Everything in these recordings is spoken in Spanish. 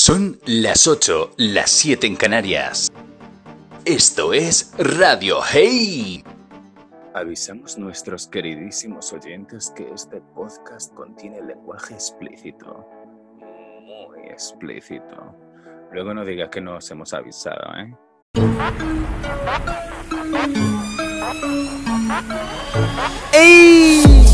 Son las 8, las 7 en Canarias. Esto es Radio Hey. Avisamos nuestros queridísimos oyentes que este podcast contiene lenguaje explícito. Muy explícito. Luego no digas que nos hemos avisado, ¿eh? ¡Ey!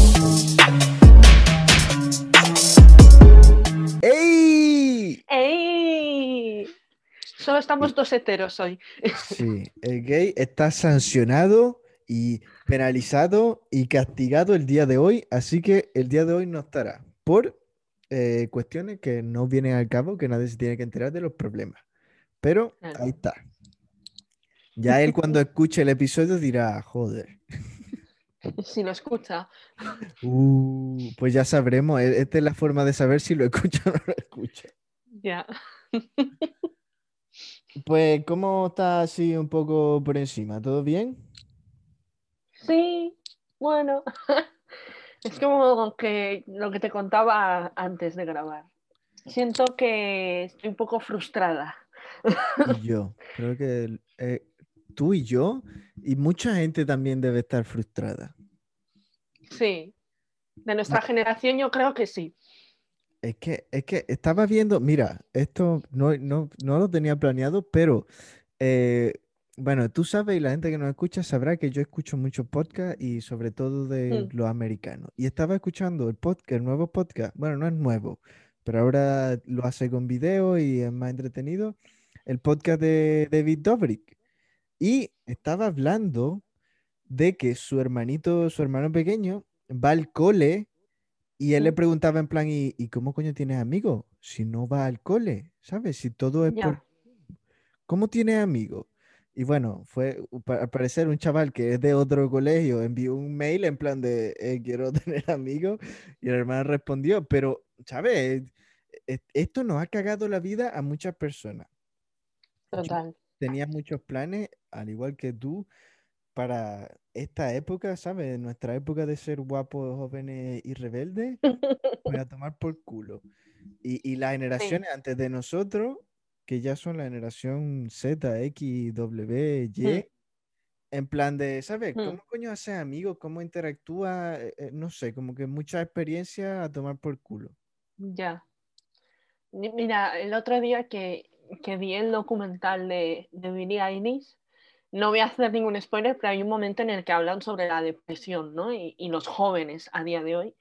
Solo estamos dos heteros hoy. Sí, el gay está sancionado y penalizado y castigado el día de hoy, así que el día de hoy no estará por eh, cuestiones que no vienen al cabo, que nadie se tiene que enterar de los problemas. Pero Claro. ahí está. Ya él cuando escuche el episodio dirá, joder. Si lo escucha. Uh, pues ya sabremos, e- esta es la forma de saber si lo escucha o no lo escucha. Ya. Pues, ¿cómo está así un poco por encima? ¿Todo bien? Sí, bueno. Es como que lo que te contaba antes de grabar. Siento que estoy un poco frustrada. Y yo, creo que eh, tú y yo, y mucha gente también debe estar frustrada. Sí. De nuestra generación yo creo que sí. Es que, es que estaba viendo, mira, esto no, no, no lo tenía planeado, pero eh, bueno, tú sabes y la gente que nos escucha sabrá que yo escucho muchos podcasts y sobre todo de Mm. los americanos. Y estaba escuchando el podcast, el nuevo podcast, bueno, no es nuevo, pero ahora lo hace con video y es más entretenido, el podcast de David Dobrik. Y estaba hablando de que su hermanito, su hermano pequeño, va al cole y él le preguntaba en plan, ¿y, y cómo coño tienes amigos? Si no va al cole, ¿sabes? Si todo es por... Ya. ¿Cómo tienes amigos? Y bueno, fue al parecer un chaval que es de otro colegio, envió un mail en plan de, "Eh, quiero tener amigos, y el hermano respondió, pero, ¿sabes? E- Esto nos ha cagado la vida a muchas personas. Yo Total. tenía muchos planes, al igual que tú, para esta época, ¿sabes? Nuestra época de ser guapos, jóvenes y rebeldes, pues a tomar por culo. Y, y las generaciones antes de nosotros, que ya son la generación Z, X, W, Y, Mm. en plan de, ¿sabes? Mm. ¿Cómo coño haces amigos? ¿Cómo interactúa? Eh, eh, no sé, como que mucha experiencia a tomar por culo. Ya. Mi- Mira, el otro día que, que vi el documental de, de Billie Eilish, no voy a hacer ningún spoiler, pero hay un momento en el que hablan sobre la depresión, ¿no? Y, y los jóvenes a día de hoy.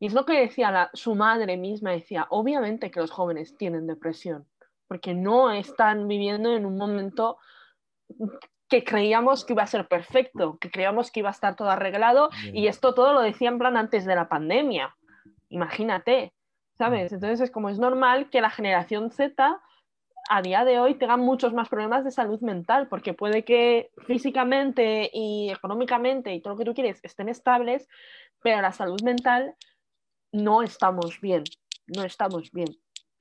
Y es lo que decía la- su madre misma, decía, obviamente que los jóvenes tienen depresión, porque no están viviendo en un momento que creíamos que iba a ser perfecto, que creíamos que iba a estar todo arreglado, y esto todo lo decía en plan antes de la pandemia. Imagínate, ¿sabes? Entonces es como es normal que la generación Z a día de hoy tenga muchos más problemas de salud mental, porque puede que físicamente y económicamente y todo lo que tú quieres estén estables, pero la salud mental no estamos bien, no estamos bien.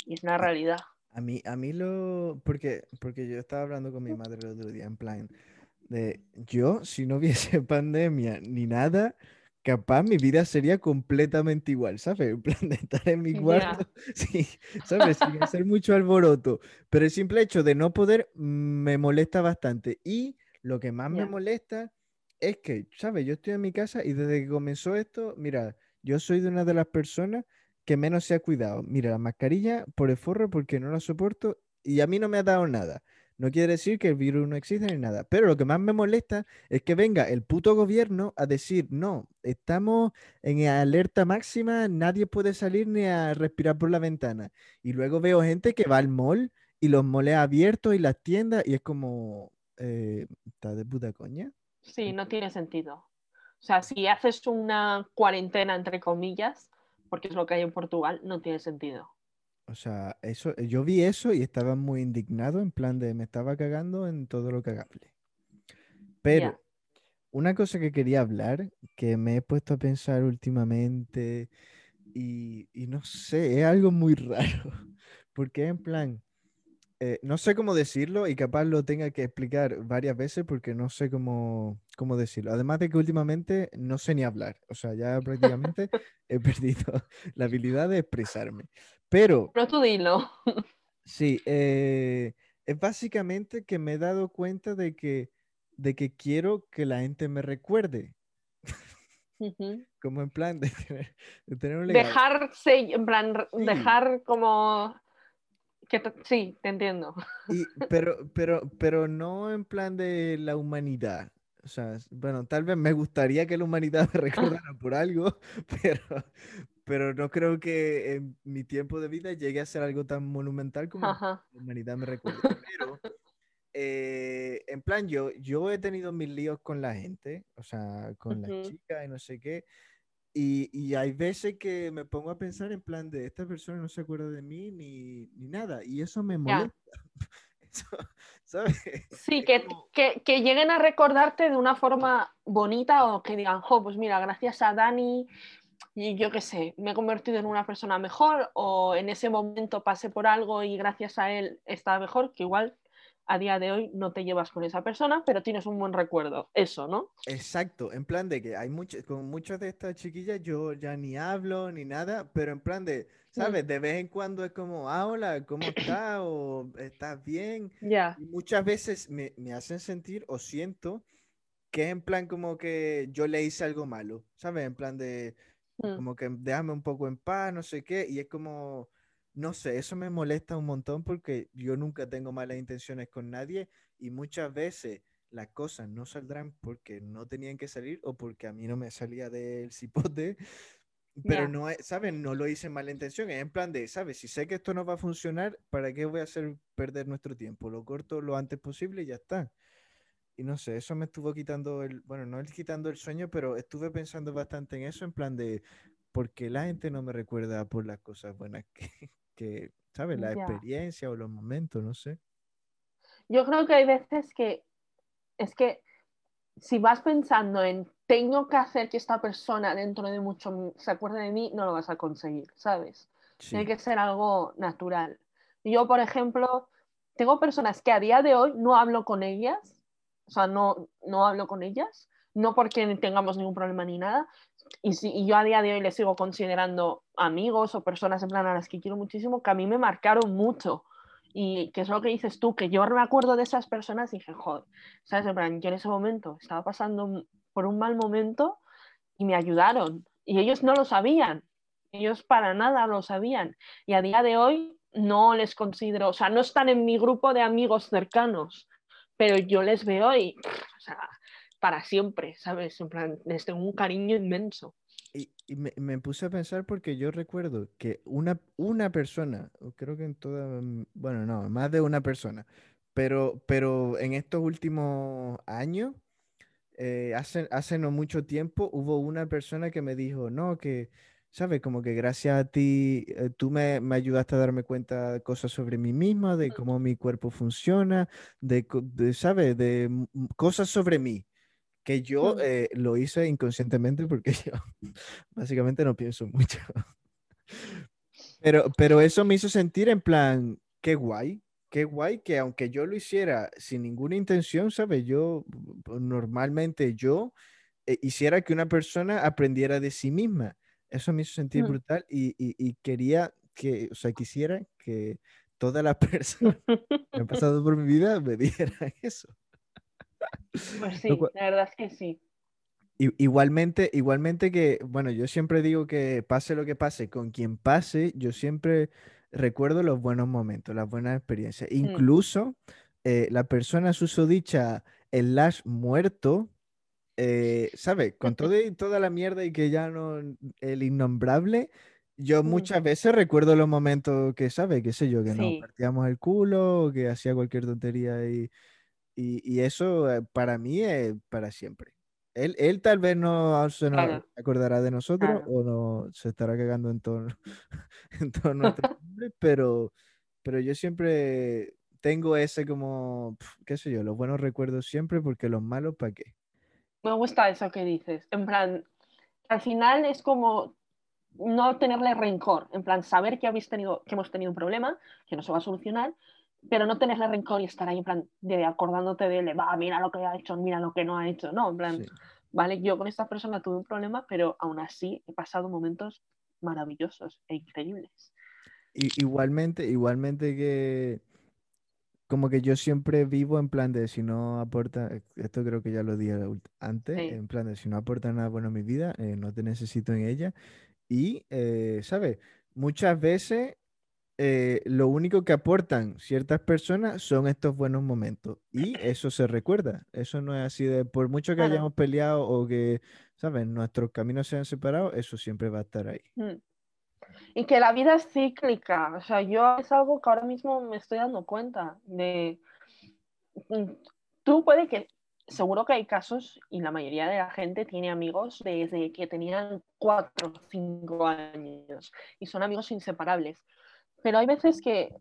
Y es una realidad. A mí, a mí lo. Porque, porque yo estaba hablando con mi madre el otro día, en plan, de yo, si no hubiese pandemia ni nada, capaz mi vida sería completamente igual, ¿sabes? En plan de estar en mi cuarto, sí, ¿sabes? Sin hacer mucho alboroto. Pero el simple hecho de no poder me molesta bastante. Y lo que más me molesta es que, ¿sabes? Yo estoy en mi casa y desde que comenzó esto, mira, yo soy de una de las personas que menos se ha cuidado. Mira, la mascarilla por el forro porque no la soporto y a mí no me ha dado nada. No quiere decir que el virus no exista ni nada, pero lo que más me molesta es que venga el puto gobierno a decir, no, estamos en alerta máxima, nadie puede salir ni a respirar por la ventana. Y luego veo gente que va al mall y los moles abiertos y las tiendas y es como, eh, ¿está de puta coña? Sí, no tiene sentido. O sea, si haces una cuarentena, entre comillas, porque es lo que hay en Portugal, no tiene sentido. O sea, eso, yo vi eso y estaba muy indignado, en plan de me estaba cagando en todo lo cagable. Pero una cosa que quería hablar, que me he puesto a pensar últimamente y, y no sé, es algo muy raro, porque en plan, eh, no sé cómo decirlo y capaz lo tenga que explicar varias veces porque no sé cómo, cómo decirlo. Además de que últimamente no sé ni hablar, o sea, ya prácticamente he perdido la habilidad de expresarme. Pero Pero tú dilo. Sí, eh, es básicamente que me he dado cuenta de que, de que quiero que la gente me recuerde. Como en plan de tener, un legado. En plan, dejar como... Que sí, te entiendo. pero, pero, pero no en plan de la humanidad. O sea, bueno, tal vez me gustaría que la humanidad me recordara por algo, pero, pero no creo que en mi tiempo de vida llegue a ser algo tan monumental como la humanidad me recuerda. Pero, eh, en plan, yo, yo he tenido mis líos con la gente, o sea, con las chicas y no sé qué. Y, y, hay veces que me pongo a pensar en plan de esta persona no se acuerda de mí ni, ni nada. Y eso me molesta. ¿sabes? Sí, que, que, que, lleguen a recordarte de una forma bonita o que digan, jo, pues mira, gracias a Dani y yo qué sé, me he convertido en una persona mejor o en ese momento pasé por algo y gracias a él estaba mejor, que igual a día de hoy no te llevas con esa persona, pero tienes un buen recuerdo. Eso, ¿no? Exacto, en plan de que hay muchas, con muchas de estas chiquillas yo ya ni hablo ni nada, pero en plan de, mm. ¿sabes? De vez en cuando es como, ah, hola, ¿cómo estás? o ¿estás bien? Ya. Y muchas veces me, me hacen sentir o siento que es en plan como que yo le hice algo malo, ¿sabes? En plan de, Mm. Como que déjame un poco en paz, no sé qué, y es como, no sé, eso me molesta un montón porque yo nunca tengo malas intenciones con nadie y muchas veces las cosas no saldrán porque no tenían que salir o porque a mí no me salía del cipote. Pero no, ¿sabes? No lo hice en mala intención. Es en plan de, ¿sabes? Si sé que esto no va a funcionar, ¿para qué voy a hacer perder nuestro tiempo? Lo corto lo antes posible y ya está y no sé, eso me estuvo quitando el, bueno, no el quitando el sueño, pero estuve pensando bastante en eso, en plan de, ¿por qué la gente no me recuerda por las cosas buenas que, que ¿sabes? La experiencia o los momentos, no sé. Yo creo que hay veces que, es que si vas pensando en, tengo que hacer que esta persona dentro de mucho se acuerde de mí, no lo vas a conseguir, ¿sabes? Tiene que ser algo natural. Yo, por ejemplo, tengo personas que a día de hoy no hablo con ellas o sea, no, no hablo con ellas, no porque tengamos ningún problema ni nada, y, si, y yo a día de hoy les sigo considerando amigos o personas en plan a las que quiero muchísimo, que a mí me marcaron mucho. Y que es lo que dices tú, que yo me acuerdo de esas personas y dije, joder, ¿sabes? En plan, yo en ese momento estaba pasando por un mal momento y me ayudaron. Y ellos no lo sabían, ellos para nada lo sabían. Y a día de hoy no les considero, o sea, no están en mi grupo de amigos cercanos, pero yo les veo y, o sea, para siempre, ¿sabes? En plan, les tengo un cariño inmenso. Y, me, puse a pensar porque yo recuerdo que una, una persona, creo que en toda, mm, bueno, no, más de una persona, pero, pero en estos últimos años, eh, hace, hace no mucho tiempo, hubo una persona que me dijo, no, que ¿sabes? Como que gracias a ti, eh, tú me, me, ayudaste a darme cuenta de cosas sobre mí misma, de cómo mi cuerpo funciona, de, ¿sabes? De cosas sobre mí, que yo eh, lo hice inconscientemente porque yo básicamente no pienso mucho. Pero, pero eso me hizo sentir en plan, qué guay, qué guay que aunque yo lo hiciera sin ninguna intención, ¿sabes? Yo normalmente yo eh, hiciera que una persona aprendiera de sí misma eso me hizo sentir mm. brutal y, quería que, o sea, quisiera que todas las personas que han pasado por mi vida me dieran eso. Pues sí, la verdad es que sí. Igualmente, igualmente que, bueno, yo siempre digo que pase lo que pase, con quien pase, yo siempre recuerdo los buenos momentos, las buenas experiencias. Mm. Incluso eh, la persona susodicha, el Lash muerto, eh, ¿sabes? Con todo y toda la mierda y que ya no, el innombrable, yo muchas veces recuerdo los momentos que, ¿sabes? Qué sé yo, que nos partíamos el culo, que hacía cualquier tontería y, y, eso eh, para mí es para siempre. Él, él tal vez no se nos acordará de nosotros o no se estará cagando en todo, en todo nuestro nombre, pero, pero yo siempre tengo ese como, qué sé yo, los buenos recuerdos siempre porque los malos, ¿para qué? Me gusta eso que dices. En plan, al final es como no tenerle rencor, en plan, saber que habéis tenido, que hemos tenido un problema, que no se va a solucionar, pero no tenerle rencor y estar ahí en plan de acordándote de él, va, mira lo que ha hecho, mira lo que no ha hecho, no, en plan, vale, yo con esta persona tuve un problema, pero aún así he pasado momentos maravillosos e increíbles. igualmente, igualmente que como que yo siempre vivo en plan de si no aporta, esto creo que ya lo dije antes, en plan de si no aporta nada bueno a mi vida, eh, no te necesito en ella. Y, eh, ¿sabes? Muchas veces eh, lo único que aportan ciertas personas son estos buenos momentos y eso se recuerda. Eso no es así de, por mucho que hayamos peleado o que, ¿sabes? Nuestros caminos se han separado, eso siempre va a estar ahí. Mm. Y que la vida es cíclica. O sea, yo es algo que ahora mismo me estoy dando cuenta de... Mm, tú puede que, seguro que hay casos y la mayoría de la gente tiene amigos desde que tenían cuatro o cinco años y son amigos inseparables. Pero hay veces que,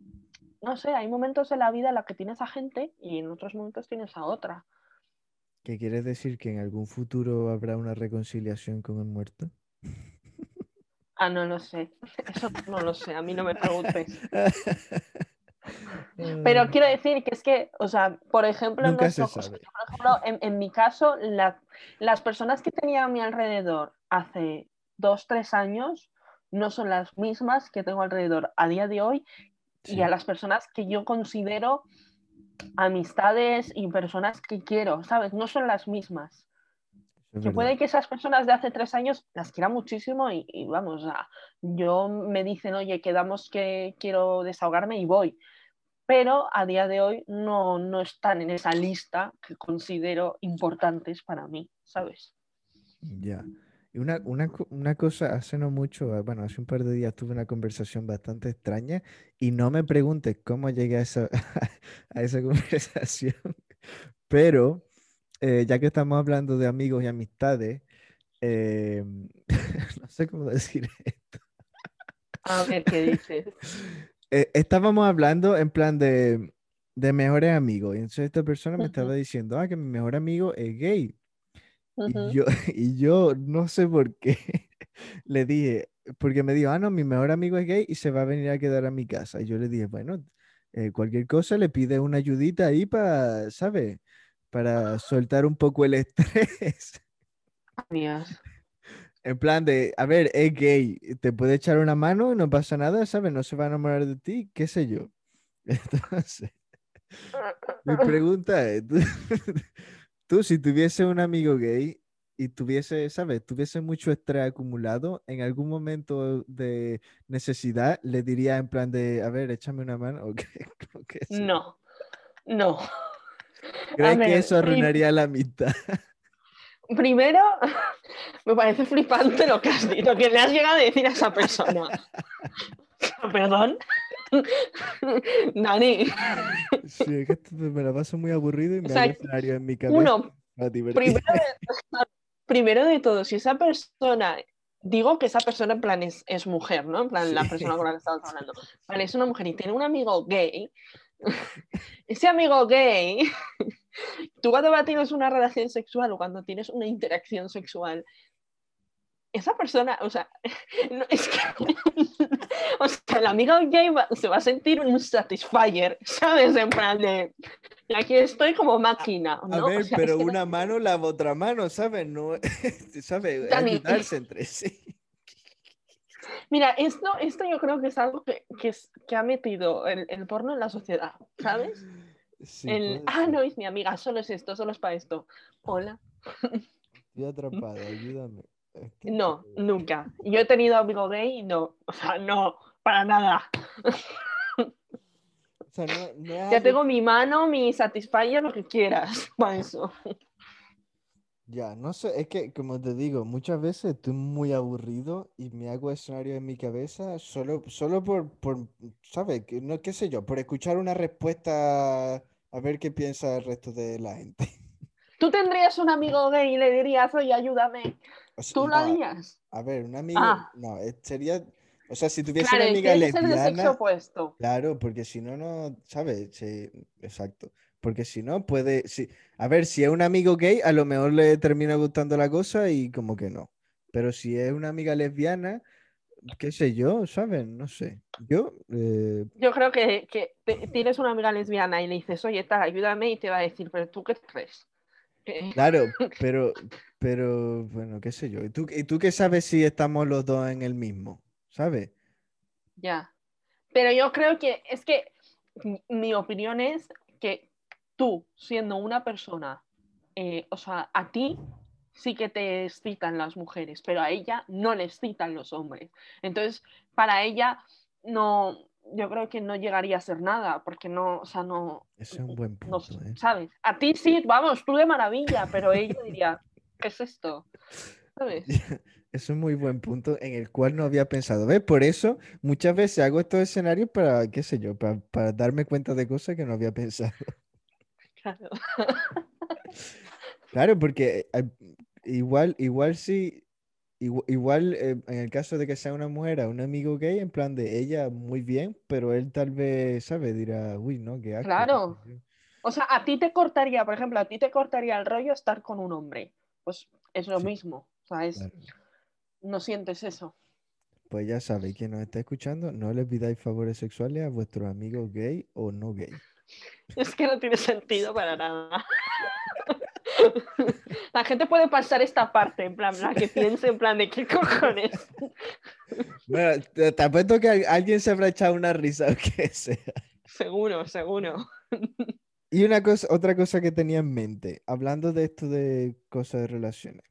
no sé, hay momentos en la vida en los que tienes a gente y en otros momentos tienes a otra. ¿Qué quieres decir? ¿Que en algún futuro habrá una reconciliación con el muerto? Ah, no lo sé. Eso no lo sé. A mí no me preguntes. Pero quiero decir que es que, o sea, por ejemplo, en, en, mi caso, las personas que tenía a mi alrededor hace dos, tres años no son las mismas que tengo alrededor a día de hoy y a las personas que yo considero amistades y personas que quiero, ¿sabes? No son las mismas. que puede que esas personas de hace tres años las quiera muchísimo y, vamos, yo me dicen, oye, quedamos que quiero desahogarme y voy. Pero a día de hoy no, no están en esa lista que considero importantes para mí, ¿sabes? Ya. Y una, una, una, cosa, hace no mucho, ah, bueno, hace un par de días tuve una conversación bastante extraña y no me preguntes cómo llegué a esa, a esa conversación, pero eh, ya que estamos hablando de amigos y amistades, eh, no sé cómo decir esto. A ver, ¿qué dices? Eh, estábamos hablando en plan de, de mejores amigos y entonces esta persona me estaba diciendo, ah, que mi mejor amigo es gay. Y yo, y yo no sé por qué le dije, porque me dijo, ah, no, mi mejor amigo es gay y se va a venir a quedar a mi casa. Y yo le dije, bueno, eh, cualquier cosa le pide una ayudita ahí para, ¿sabes? Para soltar un poco el estrés. En plan de, a ver, es gay, te puede echar una mano y no pasa nada, ¿sabes? No se va a enamorar de ti, qué sé yo. Entonces, mi pregunta es, Tú, si tuviese un amigo gay y tuviese, ¿sabes? Tuviese mucho estrés acumulado, en algún momento de necesidad le diría en plan de, a ver, échame una mano. ¿o qué? no, no. ¿Crees que eso arruinaría la mitad? Primero, me parece flipante lo que has dicho, que le has llegado a decir a esa persona. Perdón. Nani. Sí, es que me la paso muy aburrido y me da escenario en mi cabeza. Uno, primero de, todo, si esa persona, digo que esa persona en plan es, mujer, ¿no? En plan, la persona con la que estamos hablando. Vale, es una mujer y tiene un amigo gay. Ese amigo gay, tú cuando tienes una relación sexual o cuando tienes una interacción sexual, esa persona, o sea, es que, o sea, el amigo gay se va a sentir un satisfier, ¿sabes? En plan de, aquí estoy como máquina. ¿no? A ver, pero una mano lava otra mano, ¿sabes? No, ¿sabes? Ayudarse entre sí. Mira, esto, esto yo creo que es algo que, que, que ha metido el, el, porno en la sociedad, ¿sabes? Sí, el, ah, no, es mi amiga, solo es esto, solo es para esto. Hola. Estoy atrapado, ayúdame. No, nunca. Yo he tenido amigo gay y no. O sea, no, para nada. ya tengo mi mano, mi satisfyer, lo que quieras, para eso. Ya, no sé, es que como te digo, muchas veces estoy muy aburrido y me hago escenario en mi cabeza solo, solo por, por, ¿sabes? No, qué sé yo, por escuchar una respuesta a ver qué piensa el resto de la gente. Tú tendrías un amigo gay y le dirías, oye, ayúdame. ¿Tú lo harías? A ver, un amigo, ah. no, eh, sería, o sea, si tuviese una amiga lesbiana, claro, porque si no, no, ¿sabes? Sí, exacto. Porque si no, puede, sí. a ver, si es un amigo gay, a lo mejor le termina gustando la cosa y como que no. Pero si es una amiga lesbiana, qué sé yo, ¿sabes? No sé. Yo, eh, yo creo que, que tienes una amiga lesbiana y le dices, oye, tal, ayúdame y te va a decir, pero tú qué crees. Claro, pero, pero bueno, qué sé yo. ¿Y tú, ¿Y tú qué sabes si estamos los dos en el mismo? ¿Sabes? Ya. Pero yo creo que es que mi opinión es que tú, siendo una persona, eh, o sea, a ti sí que te excitan las mujeres, pero a ella no le excitan los hombres. Entonces, para ella no, yo creo que no llegaría a ser nada, porque no, o sea, no... Ese es un buen punto, ¿eh? ¿Sabes? A ti sí, vamos, tú de maravilla, pero ella diría, ¿qué es esto? ¿Sabes? Es un muy buen punto en el cual no había pensado. ¿Ves? Por eso muchas veces hago estos escenarios para, qué sé yo, para, para darme cuenta de cosas que no había pensado. Claro. Claro, porque eh, igual, igual sí, igual, eh, en el caso de que sea una mujer a un amigo gay, en plan de ella muy bien, pero él tal vez, ¿sabe? Dirá, uy, no, qué asco. Claro. O sea, a ti te cortaría, por ejemplo, a ti te cortaría el rollo estar con un hombre. Pues es lo mismo. O sea, es, no sientes eso. Pues ya sabe, quien nos está escuchando, no le pidáis favores sexuales a vuestros amigos gay o no gay. Es que no tiene sentido para nada. La gente puede pasar esta parte, en plan, la que piense en plan de qué cojones. Bueno, te, apuesto que alguien se habrá echado una risa o que sea. Seguro, seguro. Y una cosa, otra cosa que tenía en mente, hablando de esto de cosas de relaciones.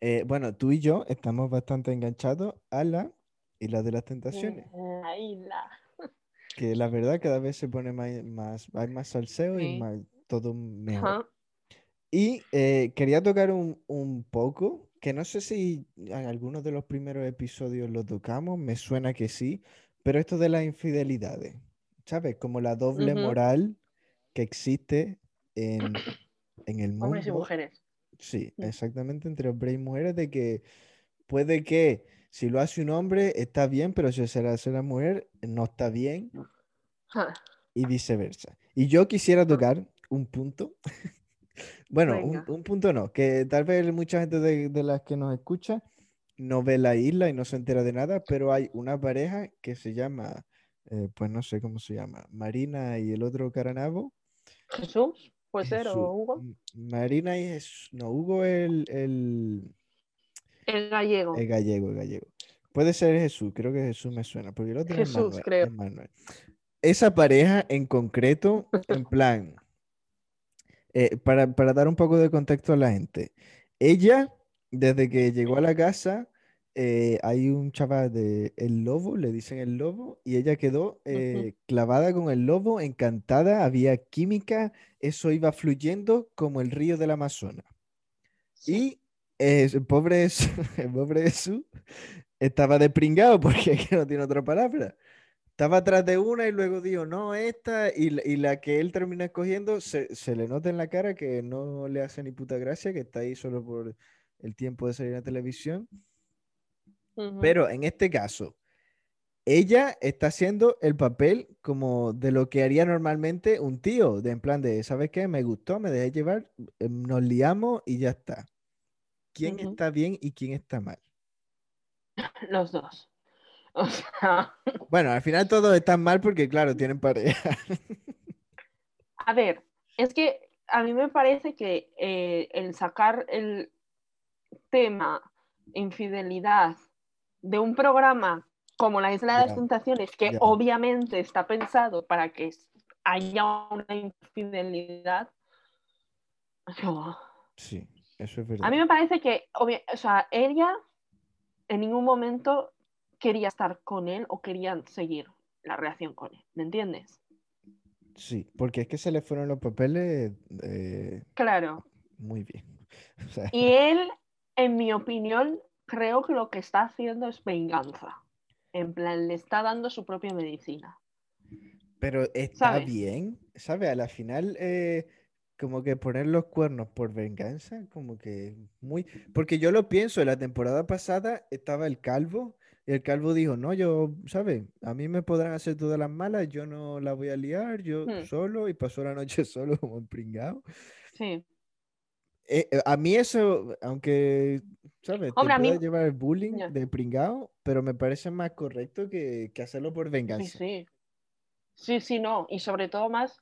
Eh, bueno, tú y yo estamos bastante enganchados a la isla de las tentaciones. La isla. Que la verdad cada vez se pone más, más hay más salseo y más, todo mejor. Y eh, quería tocar un, poco, que no sé si en algunos de los primeros episodios lo tocamos, me suena que sí, pero esto de las infidelidades, ¿sabes? Como la doble moral que existe en, el mundo. Hombres y mujeres. Sí, mm. exactamente, entre hombres y mujeres, de que puede que si lo hace un hombre está bien, pero si se lo hace una mujer no está bien. Y viceversa. Y yo quisiera tocar un punto bueno, un, punto no, que tal vez mucha gente de, las que nos escucha no ve la isla y no se entera de nada, pero hay una pareja que se llama, eh, pues no sé cómo se llama, Marina y el otro Caranabo. Jesús, puede ser, o Hugo. Marina y Jesús, no, Hugo el, el... El gallego. El gallego, el gallego. Puede ser Jesús, creo que Jesús me suena, porque el otro Jesús, creo. Esa pareja en concreto, en plan, eh, para, dar un poco de contexto a la gente, ella, desde que llegó a la casa, eh, hay un chaval de El Lobo, le dicen El Lobo, y ella quedó eh, clavada con el lobo, encantada, había química, eso iba fluyendo como el río del Amazonas. Y el pobre, el pobre Jesús estaba despringado porque no tiene otra palabra estaba atrás de una y luego dijo, no, esta, y, la que él termina escogiendo, se, le nota en la cara que no le hace ni puta gracia, que está ahí solo por el tiempo de salir a televisión. Pero en este caso, ella está haciendo el papel como de lo que haría normalmente un tío, de en plan de, ¿sabes qué? Me gustó, me dejé llevar, eh, nos liamos y ya está. ¿Quién está bien y quién está mal? Los dos. Bueno, al final todos están mal porque, claro, tienen pareja. A ver, es que a mí me parece que eh, el sacar el tema infidelidad de un programa como La Isla de las Tentaciones, que obviamente está pensado para que haya una infidelidad. Sí, eso es verdad. A mí me parece que, o sea, ella en ningún momento quería estar con él o querían seguir la relación con él, ¿me entiendes? Sí, porque es que se le fueron los papeles. Eh, claro. Muy bien. Y él, en mi opinión, creo que lo que está haciendo es venganza. En plan, le está dando su propia medicina. Pero está bien, ¿sabes? A la final, eh, como que poner los cuernos por venganza, como que muy... Porque yo lo pienso, la temporada pasada estaba el calvo y el calvo dijo, no, yo, ¿sabes? A mí me podrán hacer todas las malas, yo no la voy a liar, yo hmm. solo, y pasó la noche solo como un pringado. Sí. Eh, eh, a mí eso, aunque, ¿sabes? Hombre, te puede llevar el bullying de pringado, pero me parece más correcto que, que, hacerlo por venganza. Sí, sí. Sí, sí, no. Y sobre todo más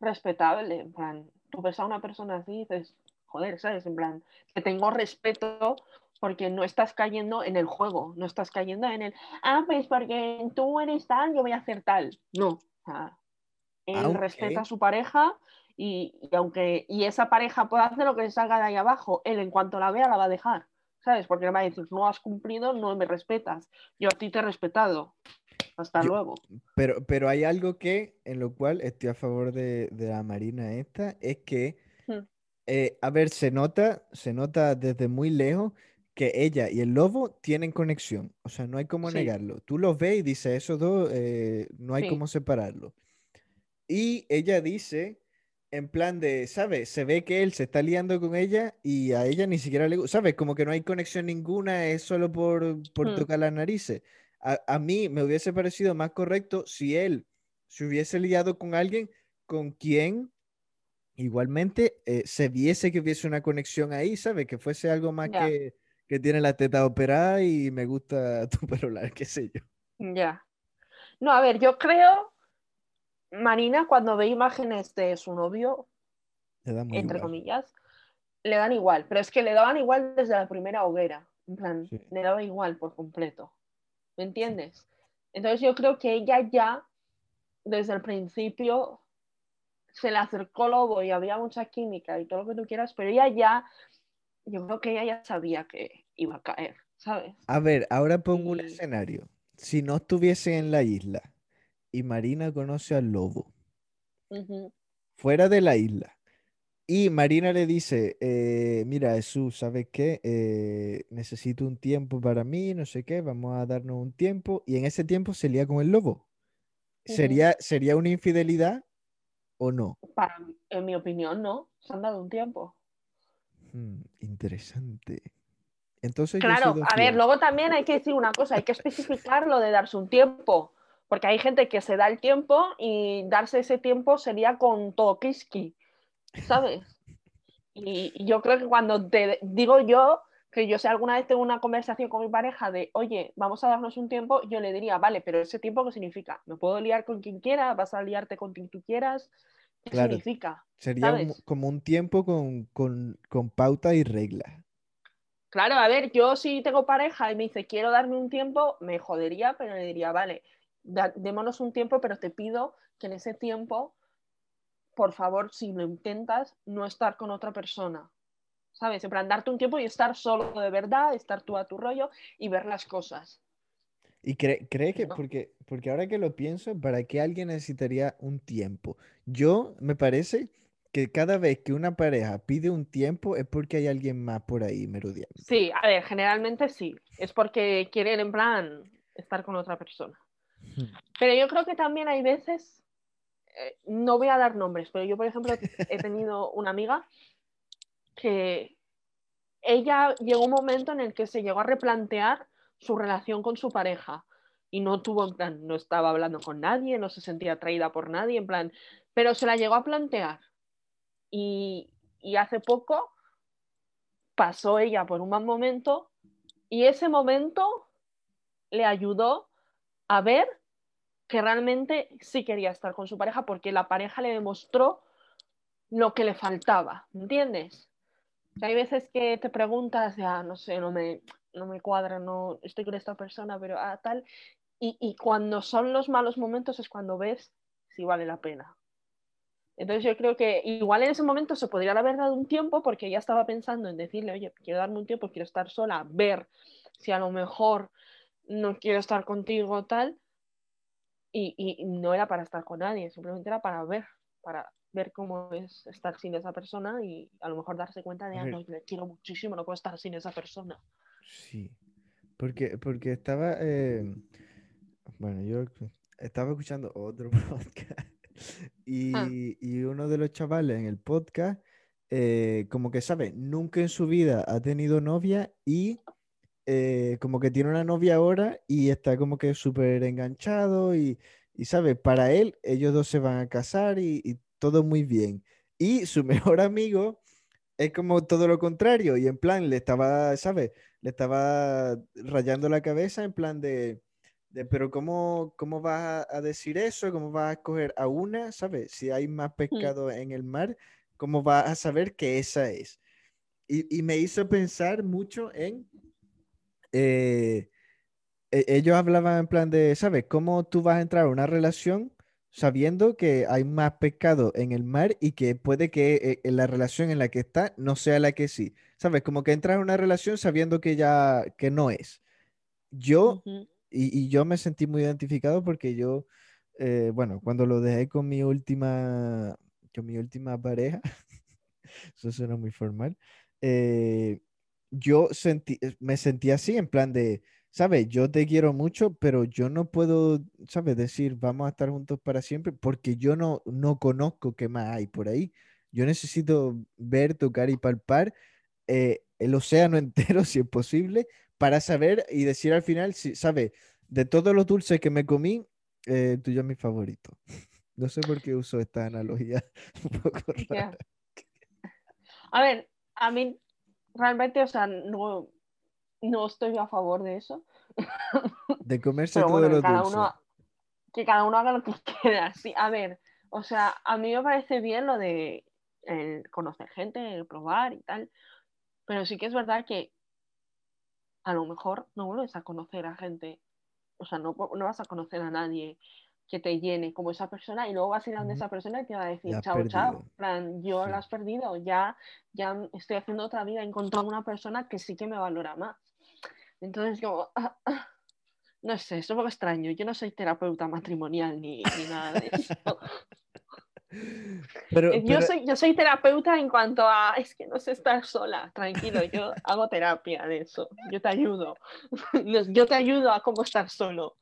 respetable. En plan, tú ves a una persona así y dices, joder, ¿sabes? En plan, que tengo respeto porque no estás cayendo en el juego, no estás cayendo en el, ah, pues porque tú eres tal, yo voy a hacer tal. No, sea, él respeta a su pareja y, aunque y esa pareja puede hacer lo que salga de ahí abajo, él en cuanto la vea la va a dejar, ¿sabes? Porque le va a decir, no has cumplido, no me respetas, yo a ti te he respetado. Hasta luego. Pero, pero hay algo que, en lo cual estoy a favor de, la Marina esta, es que, hmm. eh, a ver, se nota, se nota desde muy lejos que ella y el lobo tienen conexión. O sea, no hay cómo negarlo. Tú los ves y dices, esos dos, eh, no hay cómo separarlo. Y ella dice, en plan de, ¿sabes? Se ve que él se está liando con ella y a ella ni siquiera le gusta, ¿sabes? Como que no hay conexión ninguna, es solo por, por hmm. tocar las narices a, mí me hubiese parecido más correcto si él se hubiese liado con alguien con quien igualmente eh, se viese que hubiese una conexión ahí, ¿sabes? Que fuese algo más que, que tiene la teta operada y me gusta tu pelo largo, qué sé yo. Ya. No, a ver, yo creo, Marina, cuando ve imágenes de su novio, entre comillas, le dan igual, pero es que le daban igual desde la primera hoguera, en plan, le daba igual por completo. ¿Me entiendes? Entonces yo creo que ella ya, desde el principio, se le acercó Lobo y había mucha química y todo lo que tú quieras, pero ella ya, yo creo que ella ya sabía que iba a caer, ¿sabes? A ver, ahora pongo un escenario. Si no estuviese en la isla y Marina conoce al Lobo, fuera de la isla, y Marina le dice, eh, mira Jesús, ¿sabes qué? Eh, necesito un tiempo para mí, no sé qué, vamos a darnos un tiempo. Y en ese tiempo se lía con el lobo. ¿Sería, ¿Sería una infidelidad o no? Para, en mi opinión, no. Se han dado un tiempo. Hmm, interesante. Entonces, claro, a ver, luego también hay que decir una cosa, hay que especificar lo de darse un tiempo, porque hay gente que se da el tiempo y darse ese tiempo sería con todo kiski. ¿sabes? Y, yo creo que cuando te digo yo que yo sé alguna vez tengo una conversación con mi pareja de, oye, vamos a darnos un tiempo, yo le diría, vale, pero ese tiempo ¿qué significa? ¿Me puedo liar con quien quiera? ¿Vas a liarte con quien tú quieras? ¿Qué significa? Sería como un tiempo con, con, con pauta y regla. Claro, a ver, yo si tengo pareja y me dice, quiero darme un tiempo, me jodería, pero le diría, vale, démonos un tiempo, pero te pido que en ese tiempo por favor, si lo intentas, no estar con otra persona. ¿Sabes? En plan, darte un tiempo y estar solo de verdad, estar tú a tu rollo y ver las cosas. ¿Y cree, que, porque, porque ahora que lo pienso, ¿para qué alguien necesitaría un tiempo? Yo me parece que cada vez que una pareja pide un tiempo es porque hay alguien más por ahí merodeando. Sí, a ver, generalmente sí. Es porque quieren, en plan, estar con otra persona. Pero yo creo que también hay veces eh, no voy a dar nombres, pero yo, por ejemplo, he tenido una amiga que ella llegó un momento en el que se llegó a replantear su relación con su pareja y no tuvo, en plan, no estaba hablando con nadie, no se sentía atraída por nadie, en plan, pero se la llegó a plantear. Y, y hace poco pasó ella por un mal momento y ese momento le ayudó a ver que realmente sí quería estar con su pareja porque la pareja le demostró lo que le faltaba, ¿entiendes? hay veces que te preguntas, ya no sé, no me, no me cuadra, no estoy con esta persona, pero ah, tal, y, y cuando son los malos momentos es cuando ves si vale la pena. Entonces yo creo que igual en ese momento se podría haber dado un tiempo porque ya estaba pensando en decirle, oye, quiero darme un tiempo, quiero estar sola, ver si a lo mejor no quiero estar contigo tal, y, no era para estar con nadie, simplemente era para ver, para ver cómo es estar sin esa persona y a lo mejor darse cuenta de, ah, no, le quiero muchísimo, no puedo estar sin esa persona. Sí, porque, porque estaba, eh, bueno, yo estaba escuchando otro podcast y, ah. y uno de los chavales en el podcast, eh, como que sabe, nunca en su vida ha tenido novia y eh, como que tiene una novia ahora y está como que súper enganchado y, y, ¿sabes? Para él, ellos dos se van a casar y, todo muy bien. Y su mejor amigo es como todo lo contrario y en plan le estaba, ¿sabes? Le estaba rayando la cabeza en plan de, de pero ¿cómo, ¿cómo vas a decir eso? ¿Cómo vas a escoger a una? ¿Sabes? Si hay más mm. pescado en el mar, ¿cómo vas a saber que esa es? Y, y me hizo pensar mucho en eh, e- ellos hablaban en plan de, ¿sabes? ¿Cómo tú vas a entrar a una relación sabiendo que hay más pescado en el mar y que puede que eh, la relación en la que está no sea la que sí? ¿Sabes? Como que entras a una relación sabiendo que ya, que no es. Yo, y, y yo me sentí muy identificado porque yo, eh, bueno, cuando lo dejé con mi última, con mi última pareja, eso suena muy formal, eh, yo sentí, eh, me sentí así, en plan de, ¿sabes? Yo te quiero mucho, pero yo no puedo, ¿sabes? Decir, vamos a estar juntos para siempre, porque yo no, no conozco qué más hay por ahí. Yo necesito ver, tocar y palpar eh, el océano entero, si es posible, para saber y decir al final, si, ¿sabes? De todos los dulces que me comí, eh, tuyo es mi favorito. No sé por qué uso esta analogía un poco rara. A ver, a mí realmente, o sea, no, no estoy a favor de eso. De comerse Pero todos bueno, que cada uno, que cada uno haga lo que quiera. Sí, a ver, o sea, a mí me parece bien lo de el conocer gente, el probar y tal. Pero sí que es verdad que a lo mejor no vuelves a conocer a gente. O sea, no, no vas a conocer a nadie que te llene como esa persona y luego vas a ir a donde esa persona y te va a decir chao, chao. perdido. Plan, yo Sí. la has perdido, ya, ya estoy haciendo otra vida, he encontrado una persona que sí que me valora más. Entonces, como, ah, ah, no sé, es un poco extraño. Yo no soy terapeuta matrimonial ni, ni nada de eso. Pero, Eh, Yo, pero- soy, yo soy terapeuta en cuanto a, es que no sé estar sola, tranquilo, yo hago terapia de eso, yo te ayudo, yo te ayudo a cómo estar solo.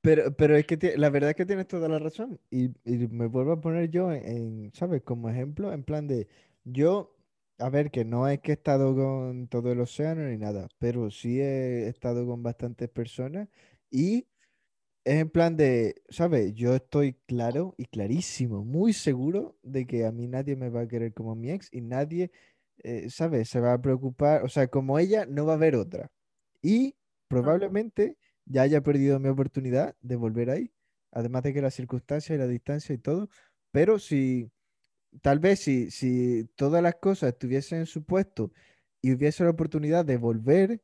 Pero, pero es que la verdad es que tienes toda la razón. Y, y me vuelvo a poner yo en, en, ¿sabes? Como ejemplo, en plan de, yo, a ver, que no es que he estado con todo el océano ni nada, pero sí he estado con bastantes personas y es en plan de, ¿sabes? Yo estoy claro y clarísimo, muy seguro de que a mí nadie me va a querer como mi ex y nadie, eh, ¿sabes? Se va a preocupar, o sea, como ella, no va a haber otra. Y probablemente ya haya perdido mi oportunidad de volver ahí, además de que las circunstancias y la distancia y todo, pero si, tal vez si, si todas las cosas estuviesen en su puesto y hubiese la oportunidad de volver,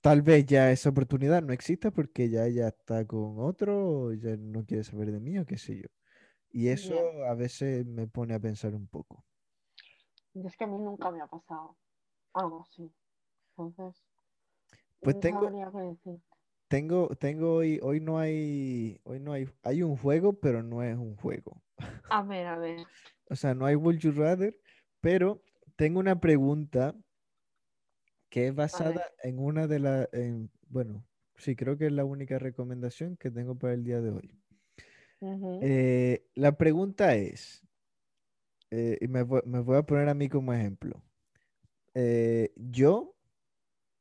tal vez ya esa oportunidad no exista porque ya ella está con otro o ya no quiere saber de mí o qué sé yo. Y eso a veces me pone a pensar un poco. Y es que a mí nunca me ha pasado algo así. Entonces, Pues tengo- decir. Tengo, tengo hoy, hoy no hay, hoy no hay, hay un juego, pero no es un juego. A ver, a ver. O sea, no hay Would You Rather, pero tengo una pregunta que es basada en una de las, bueno, sí, creo que es la única recomendación que tengo para el día de hoy. Eh, la pregunta es, eh, y me voy, me voy a poner a mí como ejemplo. Eh, yo,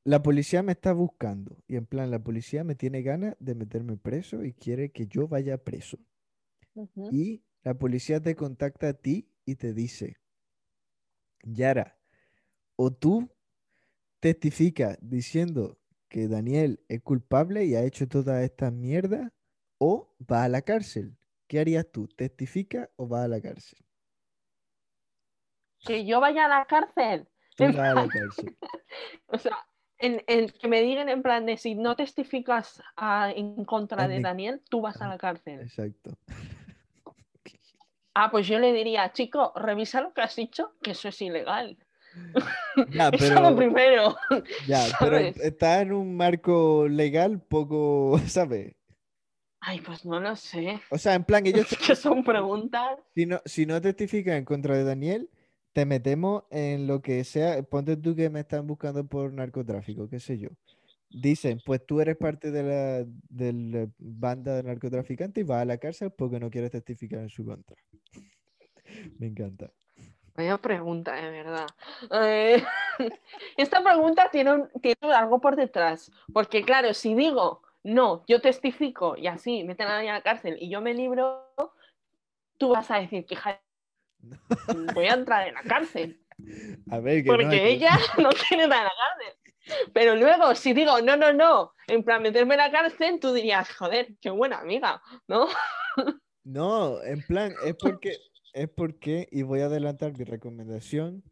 la policía me está buscando y en plan, la policía me tiene ganas de meterme preso y quiere que yo vaya preso. Y la policía te contacta a ti y te dice, Yara, o tú testificas diciendo que Daniel es culpable y ha hecho toda esta mierda, o va a la cárcel. ¿Qué harías tú? ¿Testifica o va a la cárcel? Que yo vaya a la cárcel. Tú vas a la cárcel. O sea, en, en- que me digan en plan de si no testificas ah, en contra de Daniel, tú vas a la cárcel. Exacto. Ah, pues yo le diría, chico, revisa lo que has dicho, que eso es ilegal. Ya, Eso pero, lo primero. ya, pero está en un marco legal poco, ¿sabes? Ay, pues no lo sé. O sea, en plan, ellos Es que son preguntas. Si no, si no testificas en contra de Daniel, te metemos en lo que sea. Ponte tú que me están buscando por narcotráfico, qué sé yo. Dicen, pues tú eres parte de la, de la banda de narcotraficantes y vas a la cárcel porque no quieres testificar en su contra. Me encanta. Vaya pregunta, de verdad. Eh, esta pregunta tiene, un- tiene algo por detrás. Porque, claro, si digo, no, yo testifico y así meten a nadie a la cárcel y yo me libro, tú vas a decir hija, voy a entrar en la cárcel. A ver, que Porque que- ella no quiere entrar en la cárcel. Pero luego, si digo, no, no, no, en plan meterme en la cárcel, tú dirías, joder, qué buena amiga, ¿no? No, en plan, es porque, es porque, y voy a adelantar mi recomendación,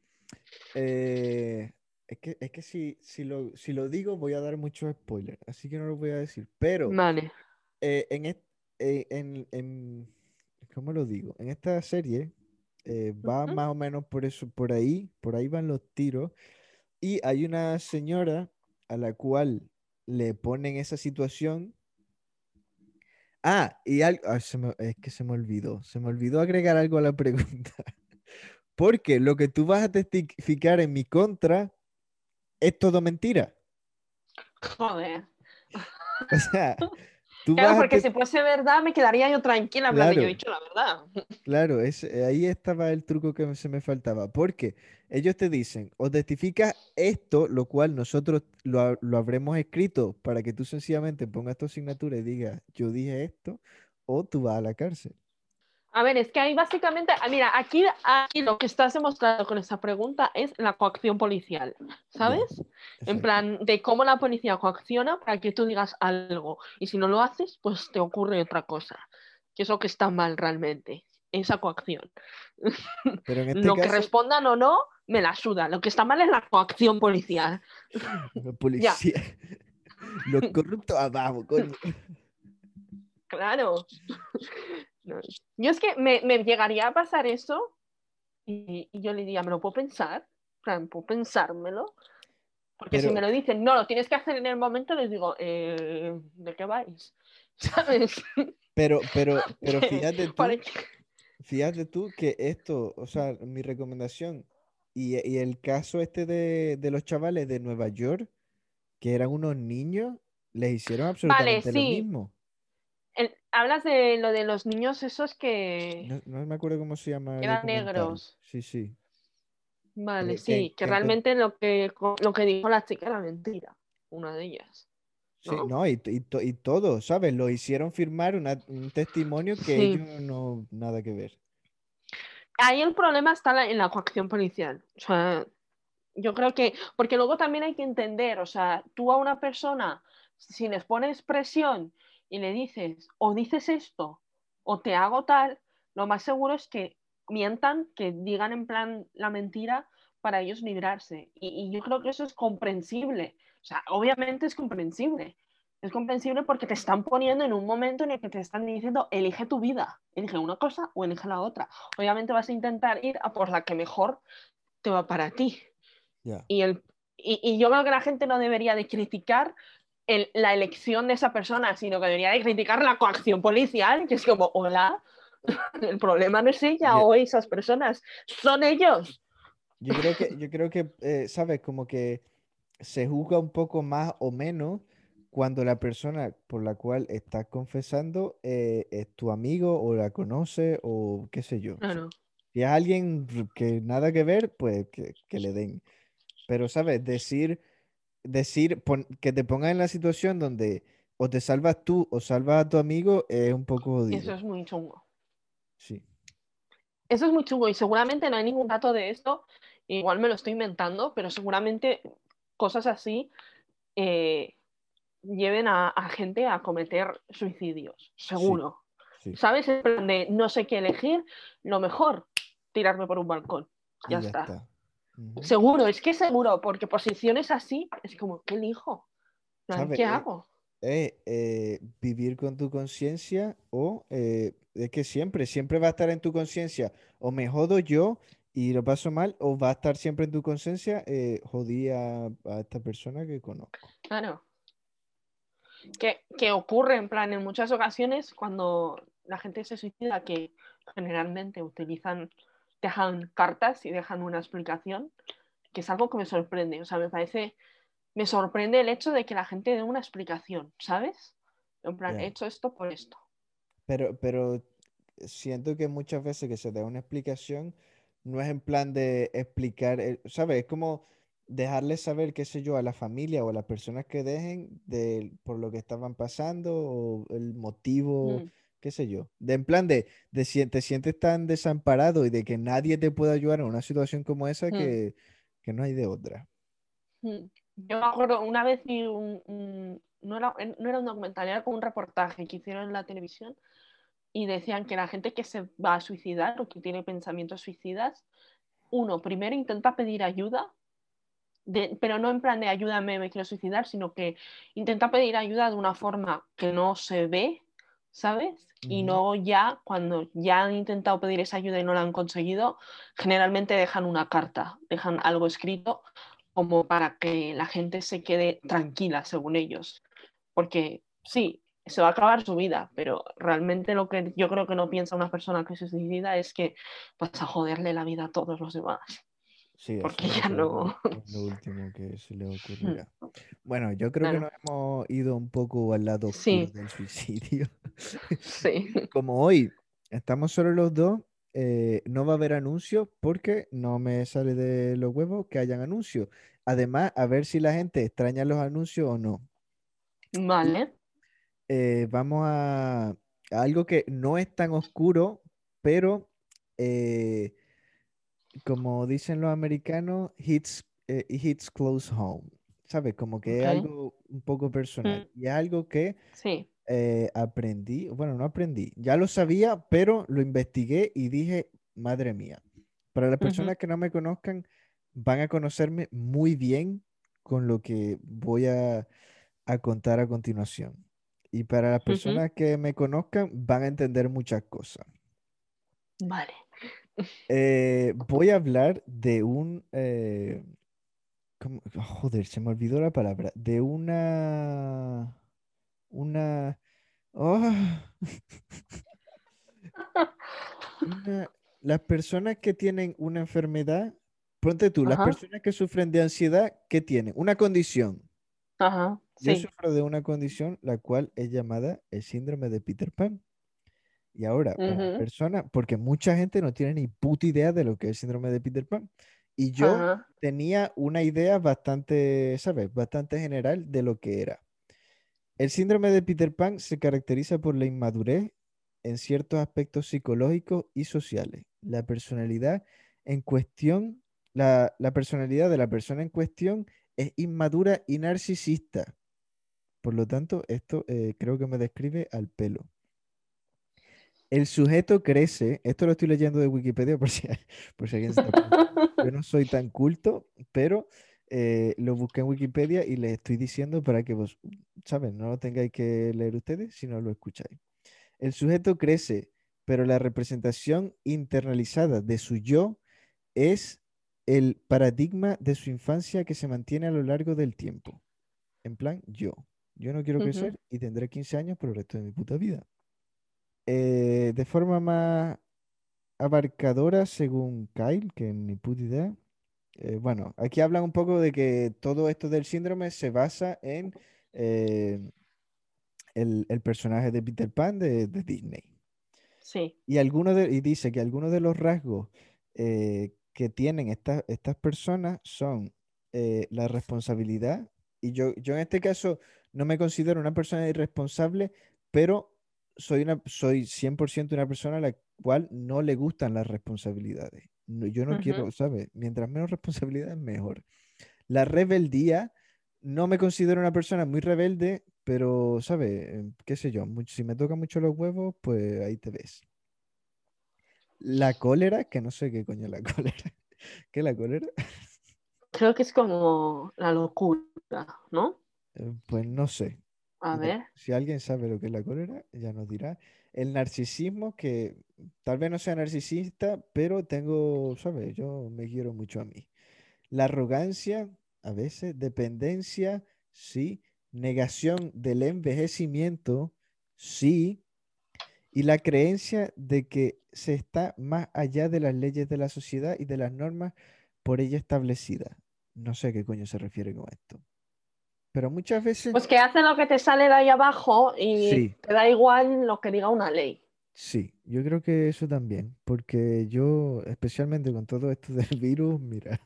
eh, Es que, es que si, si, lo, si lo digo voy a dar muchos spoilers, así que no lo voy a decir. Pero Vale. eh, en, eh, en, en- ¿cómo lo digo? En esta serie va más o menos por eso, por ahí, por ahí van los tiros. Y hay una señora a la cual le ponen esa situación. Ah, y algo, se me- es que se me olvidó, se me olvidó agregar algo a la pregunta. Porque lo que tú vas a testificar en mi contra es todo mentira. Joder. O sea, tú Claro, porque te- si fuese verdad me quedaría yo tranquila, plan de, yo Claro. he dicho la verdad. Claro, es, eh, ahí estaba el truco que se me faltaba. Porque ellos te dicen, o testificas esto, lo cual nosotros lo, lo habremos escrito para que tú sencillamente pongas tu asignatura y digas, yo dije esto, o tú vas a la cárcel. A ver, es que ahí básicamente, ah, mira, aquí, aquí lo que estás demostrando con esa pregunta es la coacción policial, ¿sabes? En plan, de cómo la policía coacciona para que tú digas algo. Y si no lo haces, pues te ocurre otra cosa. Que es lo que está mal realmente. Esa coacción. Pero en este Lo que respondan o no, me la suda. Lo que está mal es la coacción policial. la policía, los corruptos abajo, coño. Claro. No. Yo es que me, me llegaría a pasar eso y, y yo le diría, ¿me lo puedo pensar? En plan, ¿Puedo pensármelo? Porque si me lo dicen, no, lo tienes que hacer en el momento, les digo, eh, ¿de qué vais? ¿Sabes? Pero, pero, pero fíjate tú, fíjate tú que esto, o sea, mi recomendación y, y el caso este de, de los chavales de Nueva York, que eran unos niños, les hicieron absolutamente lo sí. mismo. Hablas de lo de los niños esos que No, no me acuerdo cómo se llama. eran negros. Sí, sí. Vale, sí, que- que, que encon- realmente lo que, lo que dijo la chica era mentira, una de ellas. Sí, ¿no? no, y, y, y todo, ¿sabes? Lo hicieron firmar una- un testimonio que Sí. ellos no, nada que ver. ahí el problema está en la coacción policial. O sea, yo creo que, porque luego también hay que entender, o sea, tú a una persona, si les pones presión y le dices, o dices esto, o te hago tal, lo más seguro es que mientan, que digan en plan la mentira para ellos librarse. Y, y yo creo que eso es comprensible. O sea, obviamente es comprensible. Es comprensible porque te están poniendo en un momento en el que te están diciendo, elige tu vida, elige una cosa o elige la otra. Obviamente vas a intentar ir a por la que mejor te va para ti. Y, el, y, y yo creo que la gente no debería de criticar el- la elección de esa persona, sino que debería de criticar la coacción policial, que es como, hola, el problema no es ella o esas personas, son ellos. Yo creo que, yo creo que, eh, ¿sabes? Como que se juzga un poco más o menos cuando la persona por la cual estás confesando eh, es tu amigo o la conoce o qué sé yo. Si- Claro. Si es alguien que nada que ver, pues que, que le den. Pero, ¿sabes? Decir, decir, pon- que te pongas en la situación donde o te salvas tú o salvas a tu amigo es un poco Eso jodido. es muy chungo. Sí. Eso es muy chungo y seguramente no hay ningún dato de esto, igual me lo estoy inventando, pero seguramente cosas así eh, lleven a, a gente a cometer suicidios, seguro. Sí. ¿Sabes? En plan de no sé qué elegir, lo mejor, tirarme por un balcón. Y Ya está. Seguro, es que seguro, porque posiciones así es como, ¿qué elijo? ¿Qué Eh, hago? eh, eh, vivir con tu conciencia o es que siempre, siempre va a estar en tu conciencia o me jodo yo y lo paso mal o va a estar siempre en tu conciencia jodí a, a esta persona que conozco. Claro. Que, que ocurre en plan en muchas ocasiones cuando la gente se suicida, que generalmente utilizan, dejan cartas y dejan una explicación, que es algo que me sorprende. O sea, me parece, me sorprende el hecho de que la gente dé una explicación, ¿sabes? En plan, he hecho esto por esto. Pero, pero siento que muchas veces que se da una explicación no es en plan de explicar, ¿sabes? Es como dejarles saber, qué sé yo, a la familia o a las personas que dejen de por lo que estaban pasando o el motivo, Mm. Qué sé yo. De en plan de, de si te sientes tan desamparado y de que nadie te puede ayudar en una situación como esa Mm. que, que no hay de otra. Mm. Yo me acuerdo, una vez vi un, un- no, era, no era un documental, era como un reportaje que hicieron en la televisión y decían que la gente que se va a suicidar o que tiene pensamientos suicidas, uno, primero intenta pedir ayuda pero no en plan de ayúdame, me quiero suicidar, sino que intenta pedir ayuda de una forma que no se ve, ¿sabes? Y no ya, cuando ya han intentado pedir esa ayuda y no la han conseguido, generalmente dejan una carta, dejan algo escrito como para que la gente se quede tranquila, según ellos. Porque sí, se va a acabar su vida, pero realmente lo que yo creo que no piensa una persona que se suicida es que vas a joderle la vida a todos los demás. Sí, porque ya no. lo último que se le ocurrirá. Bueno, yo creo que nos hemos ido un poco al lado del suicidio. Sí. Como hoy estamos solo los dos, eh, no va a haber anuncios porque no me sale de los huevos que hayan anuncios. Además, a ver si la gente extraña los anuncios o no. Vale. Eh, vamos a, algo que no es tan oscuro, pero eh, como dicen los americanos, hits, eh, hits close home. ¿Sabes? Como que es algo un poco personal. Mm. Y algo que aprendí, bueno, no aprendí, ya lo sabía, pero lo investigué y dije, madre mía. Para las personas que no me conozcan, van a conocerme muy bien con lo que voy a, a contar a continuación. Y para las personas que me conozcan, van a entender muchas cosas. Vale. Eh, voy a hablar de un... Eh, joder, se me olvidó la palabra. De una... Una... Oh. las personas que tienen una enfermedad, ponte tú, las personas que sufren de ansiedad, ¿qué tienen? Una condición. Ajá. Yo sufro de una condición la cual es llamada el síndrome de Peter Pan. Y ahora, para persona, porque mucha gente no tiene ni puta idea de lo que es el síndrome de Peter Pan. Y yo tenía una idea bastante, ¿sabes? Bastante general de lo que era. El síndrome de Peter Pan se caracteriza por la inmadurez en ciertos aspectos psicológicos y sociales. La personalidad en cuestión, la, la personalidad de la persona en cuestión es inmadura y narcisista. Por lo tanto, esto eh, creo que me describe al pelo. El sujeto crece, esto lo estoy leyendo de Wikipedia por si, por si alguien se está Yo no soy tan culto, pero eh, lo busqué en Wikipedia y les estoy diciendo para que vos, ¿saben? No lo tengáis que leer ustedes, sino lo escucháis. El sujeto crece, pero la representación internalizada de su yo es el paradigma de su infancia que se mantiene a lo largo del tiempo. En plan, yo. Yo no quiero crecer y tendré 15 años por el resto de mi puta vida. Eh, de forma más abarcadora, según Kyle, que ni puta idea. Eh, bueno, aquí hablan un poco de que todo esto del síndrome se basa en eh, el, personaje de Peter Pan de, Disney. Sí. Y, de, y dice que algunos de los rasgos que tienen estas personas son la responsabilidad. Y yo, yo en este caso no me considero una persona irresponsable, pero soy, una, soy 100% una persona a la cual no le gustan las responsabilidades. yo no quiero, ¿sabes? Mientras menos responsabilidades, mejor. La rebeldía, no me considero una persona muy rebelde, pero, ¿sabes? Em, ¿Qué sé yo? si me tocan mucho los huevos, pues ahí te ves. La cólera, que no sé qué coño es la cólera. ¿Qué es la cólera? Creo que es como la locura, ¿no? Eh, pues no sé. A ver. Si alguien sabe lo que es la cólera, ya nos dirá. El narcisismo, que tal vez no sea narcisista, pero tengo, ¿sabes? Yo me quiero mucho a mí. La arrogancia, a veces, dependencia, sí. Negación del envejecimiento, sí. Y la creencia de que se está más allá de las leyes de la sociedad y de las normas por ella establecidas. No sé qué coño se refiere con esto. Pero muchas veces... Pues que hacen lo que te sale de ahí abajo y te da igual lo que diga una ley. Sí, yo creo que eso también, porque yo, especialmente con todo esto del virus, mira,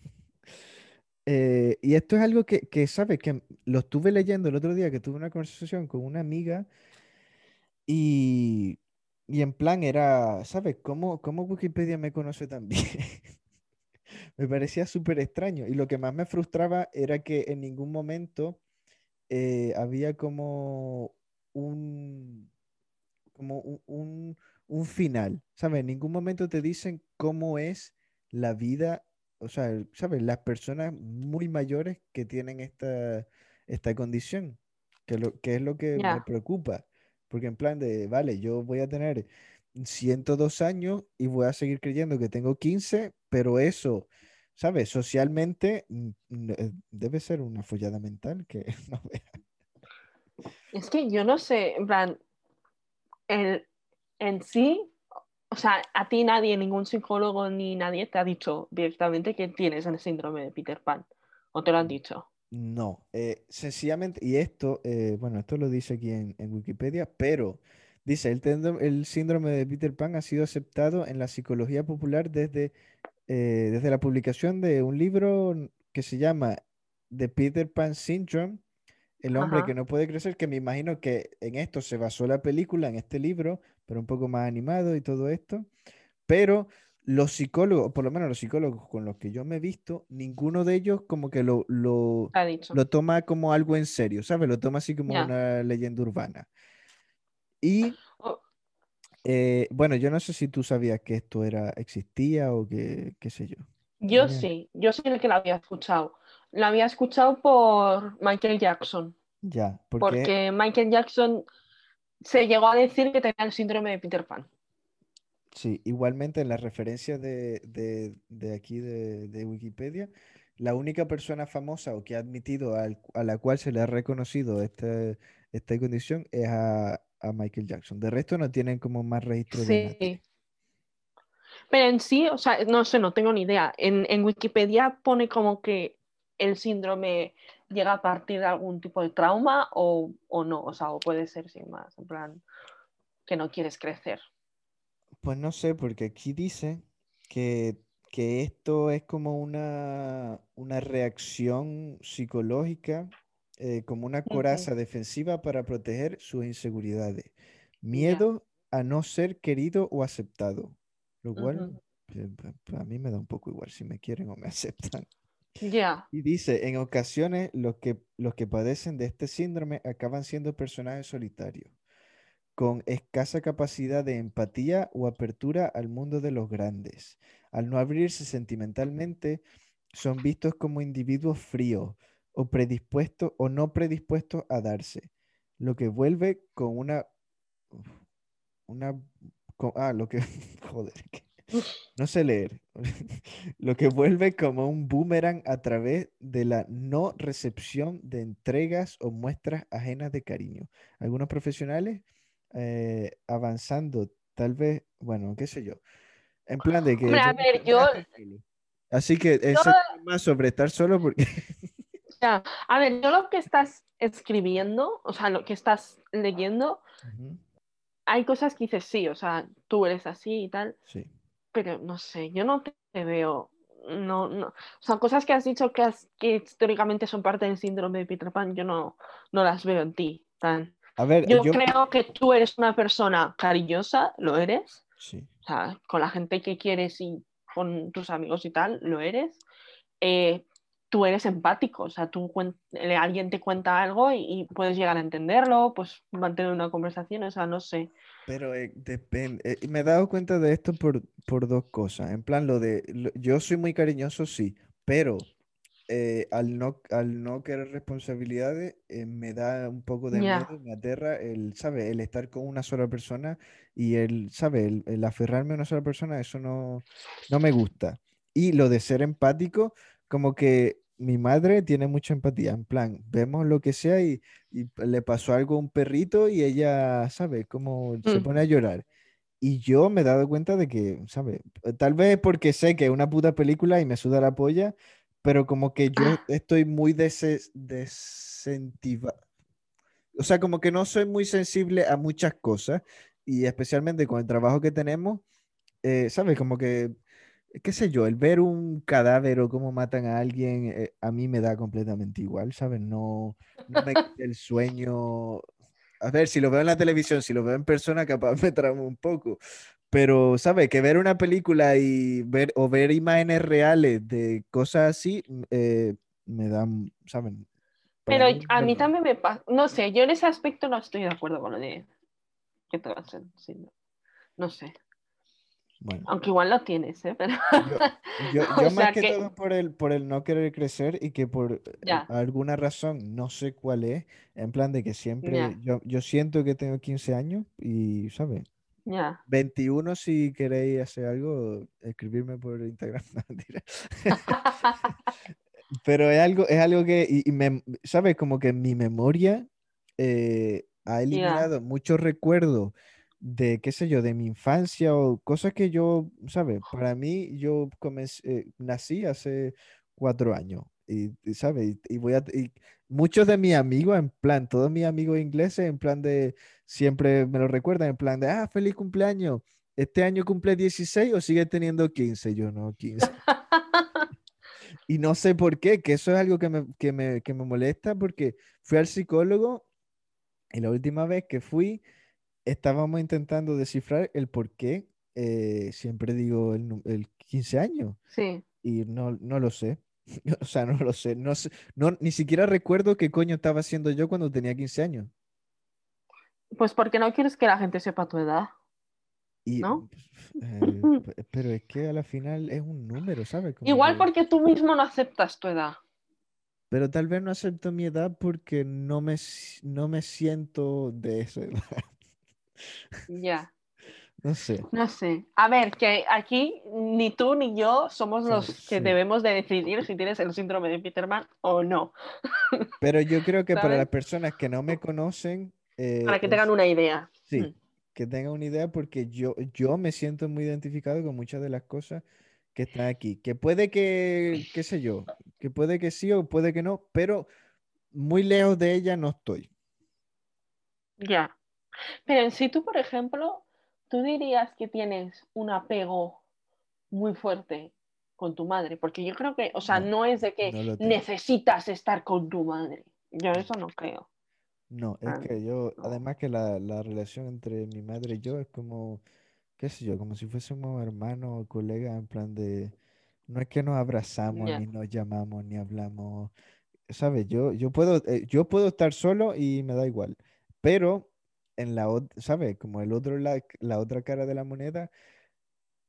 eh, y esto es algo que, que, ¿sabes? Que lo estuve leyendo el otro día, que tuve una conversación con una amiga y, y en plan era, ¿sabes? ¿Cómo, cómo Wikipedia me conoce también? me parecía súper extraño y lo que más me frustraba era que en ningún momento eh, había como un, como un, un, final, ¿sabes? En ningún momento te dicen cómo es la vida o sea, ¿sabes? Las personas muy mayores que tienen esta, esta condición, que, lo, que es lo que me preocupa. Porque en plan de, vale, yo voy a tener 102 años y voy a seguir creyendo que tengo 15, pero eso, ¿sabes? Socialmente eh, debe ser una follada mental que no vea. Es que yo no sé, en plan, el, en sí, o sea, a ti nadie, ningún psicólogo ni nadie te ha dicho directamente que tienes el síndrome de Peter Pan, o te lo han dicho. No, eh, sencillamente, y esto, eh, bueno, esto lo dice aquí en, Wikipedia, pero dice, el, el, síndrome de Peter Pan ha sido aceptado en la psicología popular desde, eh, desde la publicación de un libro que se llama The Peter Pan Syndrome, el hombre que no puede crecer, que me imagino que en esto se basó la película, en este libro, pero un poco más animado y todo esto, pero los psicólogos, por lo menos los psicólogos con los que yo me he visto, ninguno de ellos como que lo, lo, lo toma como algo en serio, ¿sabes? Lo toma así como una leyenda urbana. Y. eh, bueno, yo no sé si tú sabías que esto era, existía o que, qué sé yo. Yo sí, yo soy el que lo había escuchado. Lo había escuchado por Michael Jackson. Ya, porque Michael Jackson se llegó a decir que tenía el síndrome de Peter Pan. Sí, igualmente en las referencias de, aquí de, Wikipedia, la única persona famosa o que ha admitido a la cual se le ha reconocido este, esta condición es a, Michael Jackson. De resto no tienen como más registro de Sí. Pero en sí, o sea, no sé, no tengo ni idea. En, en, Wikipedia pone como que el síndrome llega a partir de algún tipo de trauma o, o no, o sea, o puede ser sin más, en plan, que no quieres crecer. Pues no sé, porque aquí dice que, esto es como una, una reacción psicológica, eh, como una coraza defensiva para proteger sus inseguridades. Miedo a no ser querido o aceptado. Lo cual pues, a mí me da un poco igual si me quieren o me aceptan. Ya. Y dice, en ocasiones los que, los que padecen de este síndrome acaban siendo personajes solitarios con escasa capacidad de empatía o apertura al mundo de los grandes. Al no abrirse sentimentalmente, son vistos como individuos fríos o predispuestos o no predispuestos a darse, lo que vuelve con una una ah, lo que joder, no sé leer. lo que vuelve como un boomerang a través de la no recepción de entregas o muestras ajenas de cariño. Algunos profesionales eh, avanzando, tal vez, bueno, qué sé yo. En plan de que... a ver, yo... Así que es más sobre estar solo porque... a ver, yo lo que estás escribiendo, o sea, lo que estás leyendo, hay cosas que dices sí, o sea, tú eres así y tal. Sí. Pero no sé, yo no te veo no, no, o sea, cosas que has dicho que, que históricamente son parte del síndrome de Peter Pan, yo no, no las veo en ti. Tan yo, creo que tú eres una persona cariñosa, lo eres. O sea, con la gente que quieres y con tus amigos y tal, lo eres. Eh, tú eres empático, o sea, tú alguien te cuenta algo y, puedes llegar a entenderlo, pues mantener una conversación, o sea, no sé. Pero eh, depende, eh, me he dado cuenta de esto por, por dos cosas, en plan, lo de, yo soy muy cariñoso, sí, pero eh, al, no, al no querer responsabilidades, eh, me da un poco de miedo, me aterra el, ¿sabe? El estar con una sola persona y el, ¿sabe? El, aferrarme a una sola persona, eso no, no me gusta. Y lo de ser empático, como que mi madre tiene mucha empatía, en plan, vemos lo que sea y, le pasó algo a un perrito y ella, ¿sabe? Como se mm. pone a llorar. Y yo me he dado cuenta de que, ¿sabe? Tal vez porque sé que es una puta película y me suda la polla, pero como que yo ah. estoy muy desincentivado. O sea, como que no soy muy sensible a muchas cosas y especialmente con el trabajo que tenemos, eh, ¿sabes? Como que, qué sé yo, el ver un cadáver o cómo matan a alguien, eh, a mí me da completamente igual, ¿sabes? No, no me el sueño. A ver, si lo veo en la televisión, si lo veo en persona, capaz me tramo un poco, pero, ¿sabes? Que ver una película y ver o ver imágenes reales de cosas así eh, me dan, ¿saben? Pero a mí también me pasa, no sé, yo en ese aspecto no estoy de acuerdo con lo de que te vas a No sé. Bueno, Aunque igual lo tienes, ¿eh? Pero... yo, yo sea más que, que- todo por el, por el no querer crecer y que por eh, Ya. alguna razón, no sé cuál es, en plan de que siempre, yo, yo siento que tengo 15 años y, ¿sabes? Ya. 21 si queréis hacer algo, escribirme por Instagram. Pero es algo, es algo que, y, y me, ¿sabes? Como que mi memoria eh, ha eliminado muchos recuerdos de, qué sé yo, de mi infancia o cosas que yo, ¿sabes? Para mí, yo comencé, eh, nací hace cuatro años y, y, ¿sabes? Y, y voy a, y muchos de mis amigos, en plan, todos mis amigos ingleses, en plan de, siempre me lo recuerdan, en plan de, ah, feliz cumpleaños. ¿Este año cumple 16 o sigue teniendo 15? Yo no, 15. Y no sé por qué, que eso es algo que me, que me, que me molesta porque fui al psicólogo y la última vez que fui estábamos intentando descifrar el por qué eh, siempre digo el, el 15 años Sí. y no, no lo sé. O sea, no lo sé. No sé, no, ni siquiera recuerdo qué coño estaba haciendo yo cuando tenía 15 años. Pues porque no quieres que la gente sepa tu edad. Y, ¿No? eh, pe- pero es que a la final es un número, ¿sabes? Como Igual que- porque tú mismo no aceptas tu edad. Pero tal vez no acepto mi edad porque no me, no me siento de esa edad. Ya. No sé. No sé. A ver, que aquí ni tú ni yo somos Sí, los que debemos de decidir si tienes el síndrome de Peterman o no. Pero yo creo que para las personas que no me conocen, eh, Para que tengan una idea. sí, Mm. que tengan una idea porque yo, yo me siento muy identificado con muchas de las cosas que están aquí. Que puede que, qué sé yo, que puede que sí o puede que no, pero muy lejos de ella no estoy. Ya. Pero en sí tú, por ejemplo, tú dirías que tienes un apego muy fuerte con tu madre, porque yo creo que, o sea, No, no es de que no necesitas estar con tu madre. Yo eso no creo. No, es Ah, que yo, no. además que la, la relación entre mi madre y yo es como, qué sé yo, como si fuésemos hermanos o colegas, en plan de, no es que nos abrazamos, ni nos llamamos, ni hablamos, ¿sabes? Yo, yo puedo, eh, yo puedo estar solo y me da igual, pero en la otra, ¿sabes? Como el otro, la, la otra cara de la moneda,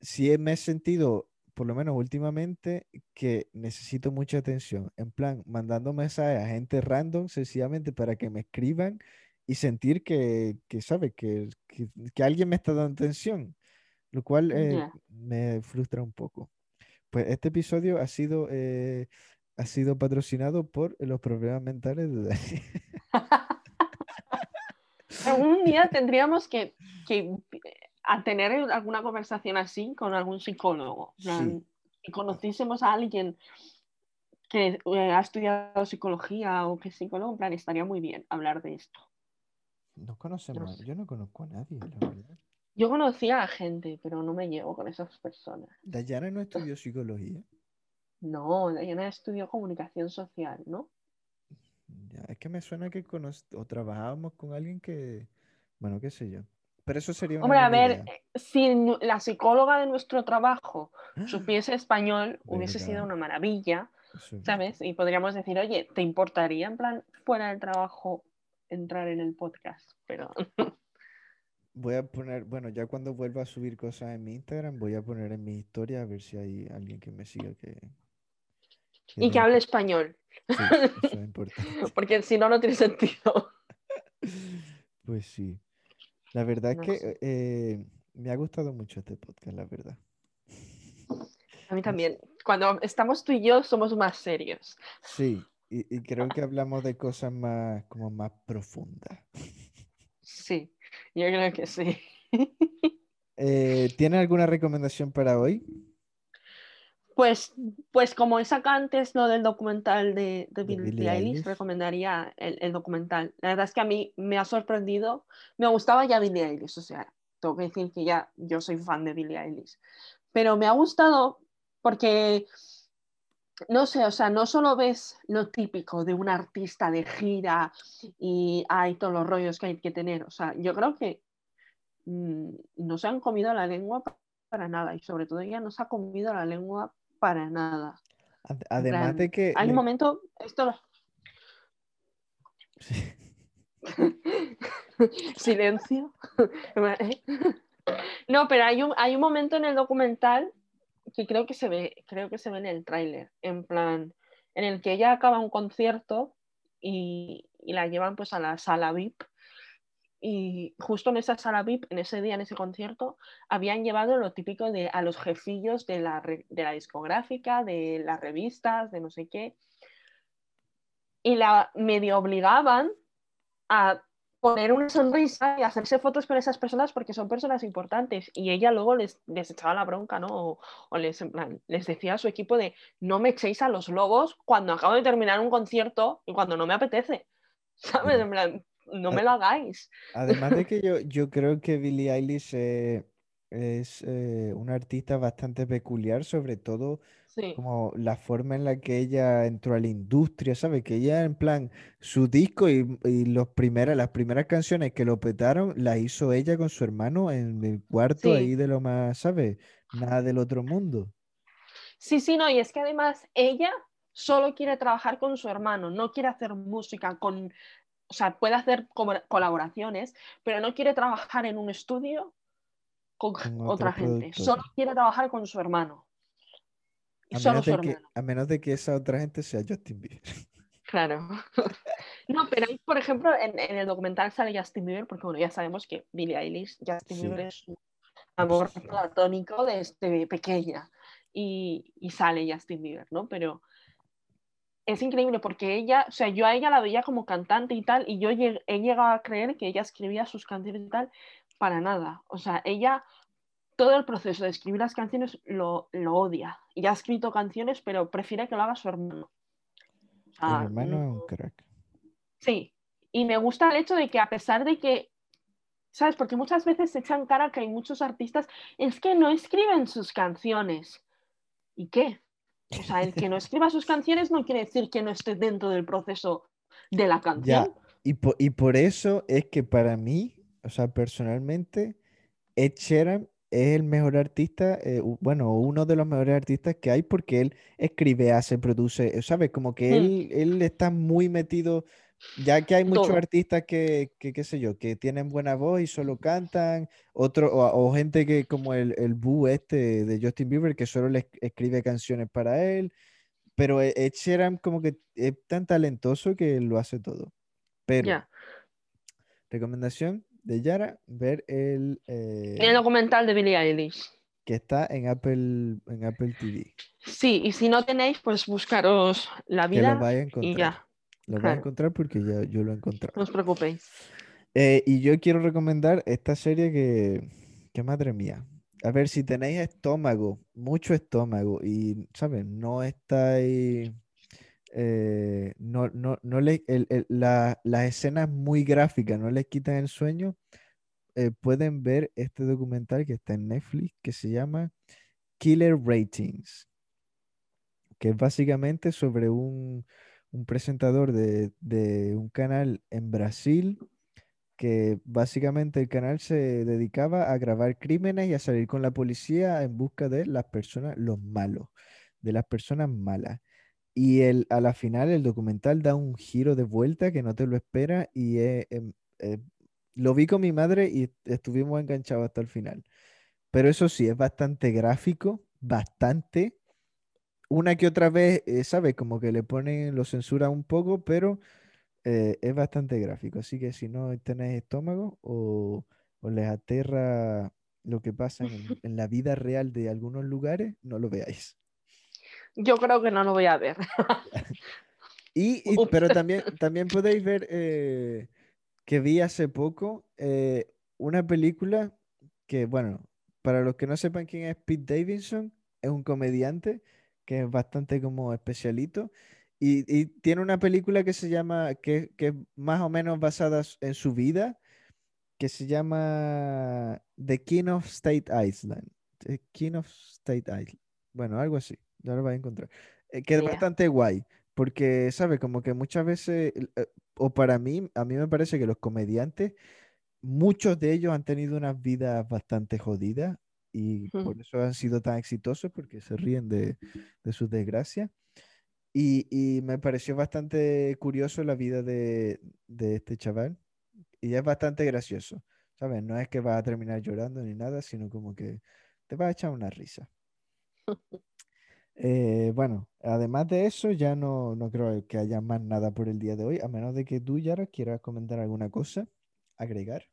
sí me he sentido, por lo menos últimamente, que necesito mucha atención. En plan, mandando mensajes a gente random, sencillamente para que me escriban y sentir que, que ¿sabes? Que, que, que alguien me está dando atención, lo cual eh, me frustra un poco. Pues este episodio ha sido, eh, ha sido patrocinado por los problemas mentales de Dani. Algún día tendríamos que, que a tener alguna conversación así con algún psicólogo. Plan, Si conociésemos a alguien que eh, ha estudiado psicología o que es psicólogo, en plan, estaría muy bien hablar de esto. No conocemos, No a- sé. yo no conozco a nadie, la verdad. Yo conocía a gente, pero no me llevo con esas personas. Dayana no estudió psicología. No, Diana estudió comunicación social, ¿no? Ya, es que me suena que o trabajábamos con alguien que, bueno, qué sé yo. Pero eso sería una Hombre, a ver, idea. eh, si la psicóloga de nuestro trabajo ¡Ah! supiese español, hubiese sido una maravilla, ¿sabes? Y podríamos decir, oye, ¿te importaría en plan fuera del trabajo entrar en el podcast? Pero Voy a poner, bueno, ya cuando vuelva a subir cosas en mi Instagram, voy a poner en mi historia a ver si hay alguien que me siga que... y que hable español, Sí, eso es importante. porque si no, no tiene sentido. Pues sí. La verdad No es que eh, me ha gustado mucho este podcast, la verdad. A mí también. Cuando estamos tú y yo, somos más serios. Sí, y, y creo que hablamos de cosas más, como más profundas. Sí, yo creo que sí. Eh, ¿Tienes alguna recomendación para hoy? Pues, pues como saca antes lo del documental de, de De Billie Eilish, recomendaría el, el documental. La verdad es que a mí me ha sorprendido. Me gustaba ya Billie Eilish, o sea, tengo que decir que ya yo soy fan de Billie Eilish. Pero me ha gustado porque, no sé, o sea, no solo ves lo típico de un artista de gira y hay todos los rollos que hay que tener. O sea, yo creo que mm, no se han comido la lengua pa- para nada y sobre todo ella no se ha comido la lengua para nada. Ad- Además plan, de que... Hay un le- momento, esto lo- Sí. silencio. No, pero hay un, hay un momento en el documental que creo que se ve, creo que se ve en el tráiler, en plan, en el que ella acaba un concierto y, y la llevan pues a la sala VIP y justo en esa sala VIP, en ese día, en ese concierto, habían llevado lo típico de a los jefillos de la, de la discográfica, de las revistas, de no sé qué, y la medio obligaban a poner una sonrisa y hacerse fotos con esas personas porque son personas importantes. Y ella luego les, les echaba la bronca, ¿no? O, les, les decía a su equipo de no me echéis a los lobos cuando acabo de terminar un concierto y cuando no me apetece. ¿Sabes? En plan, no me lo hagáis. Además de que yo, yo creo que Billie Eilish eh, es eh, una artista bastante peculiar, sobre todo como la forma en la que ella entró a la industria, ¿sabes? Que ella en plan, su disco y, y los primeras, las primeras canciones que lo petaron, las hizo ella con su hermano en el cuarto ahí de lo más, ¿sabes? Nada del otro mundo. Sí, sí, no, y es que además ella solo quiere trabajar con su hermano, no quiere hacer música con o sea, puede hacer colaboraciones, pero no quiere trabajar en un estudio con, otra gente. Solo quiere trabajar con su hermano. a, solo su hermano. a menos de que esa otra gente sea Justin Bieber. Claro. No, pero por ejemplo, en, el documental sale Justin Bieber, porque bueno, ya sabemos que Billie Eilish, Justin Bieber es un amor platónico desde pequeña. Y, y, sale Justin Bieber, ¿no? Pero es increíble porque ella, o sea, yo a ella la veía como cantante y tal, y yo he llegado a creer que ella escribía sus canciones y tal para nada. O sea, ella, todo el proceso de escribir las canciones lo, lo odia. Y ha escrito canciones, pero prefiere que lo haga su hermano. O hermano es un crack. Sí, y me gusta el hecho de que a pesar de que, ¿sabes? Porque muchas veces se echan cara que hay muchos artistas, es que no escriben sus canciones. ¿Y qué? O sea, el que no escriba sus canciones no quiere decir que no esté dentro del proceso de la canción. Y, por, y por eso es que para mí, o sea, personalmente, Ed Sheeran es el mejor artista, eh, bueno, uno de los mejores artistas que hay porque él escribe, hace, produce, ¿sabes? Como que hmm. él, él está muy metido ya que hay muchos artistas que, qué sé yo, que tienen buena voz y solo cantan, otro, o, gente que como el, el Boo este de Justin Bieber, que solo le escribe canciones para él, pero e, Ed Sheeran como que es tan talentoso que lo hace todo. Pero, recomendación de Yara, ver el... Eh, el documental de Billie Eilish. Que está en Apple, en Apple TV. Sí, y si no tenéis, pues buscaros la vida y ya. Lo voy a encontrar porque ya yo lo he encontrado. No os preocupéis. Eh, y yo quiero recomendar esta serie que, que, madre mía. A ver, si tenéis estómago, mucho estómago, y, ¿sabes? No estáis. Eh, no, no, no le, la, las escenas muy gráficas no les quitan el sueño. Eh, pueden ver este documental que está en Netflix que se llama Killer Ratings, que es básicamente sobre un, un presentador de, un canal en Brasil que básicamente el canal se dedicaba a grabar crímenes y a salir con la policía en busca de las personas, los malos, de las personas malas. Y el, a la final el documental da un giro de vuelta que no te lo espera y lo vi con mi madre y estuvimos enganchados hasta el final. Pero eso sí, es bastante gráfico, bastante, una que otra vez, eh, ¿sabes? Como que le ponen, lo censura un poco, pero eh, es bastante gráfico. Así que si no tenéis estómago o, les aterra lo que pasa en, la vida real de algunos lugares, no lo veáis. Yo creo que no lo voy a ver. y, pero también, también podéis ver eh, que vi hace poco una película que, bueno, para los que no sepan quién es Pete Davidson, es un comediante que es bastante como especialito. Y, tiene una película que se llama, que, que es más o menos basada en su vida, que se llama The King of State Island. The King of State Island. Bueno, algo así, ya lo vais a encontrar. Eh, que es bastante guay, porque, ¿sabes? Como que muchas veces, eh, o para mí, a mí me parece que los comediantes, muchos de ellos han tenido unas vidas bastante jodidas y por eso han sido tan exitosos porque se ríen de, de sus desgracias. Y, y, me pareció bastante curioso la vida de, de, este chaval y es bastante gracioso. ¿Sabes? No es que vas a terminar llorando ni nada, sino como que te vas a echar una risa. Eh, bueno, además de eso, ya no, no creo que haya más nada por el día de hoy, a menos de que tú, Yara, quieras comentar alguna cosa, agregar.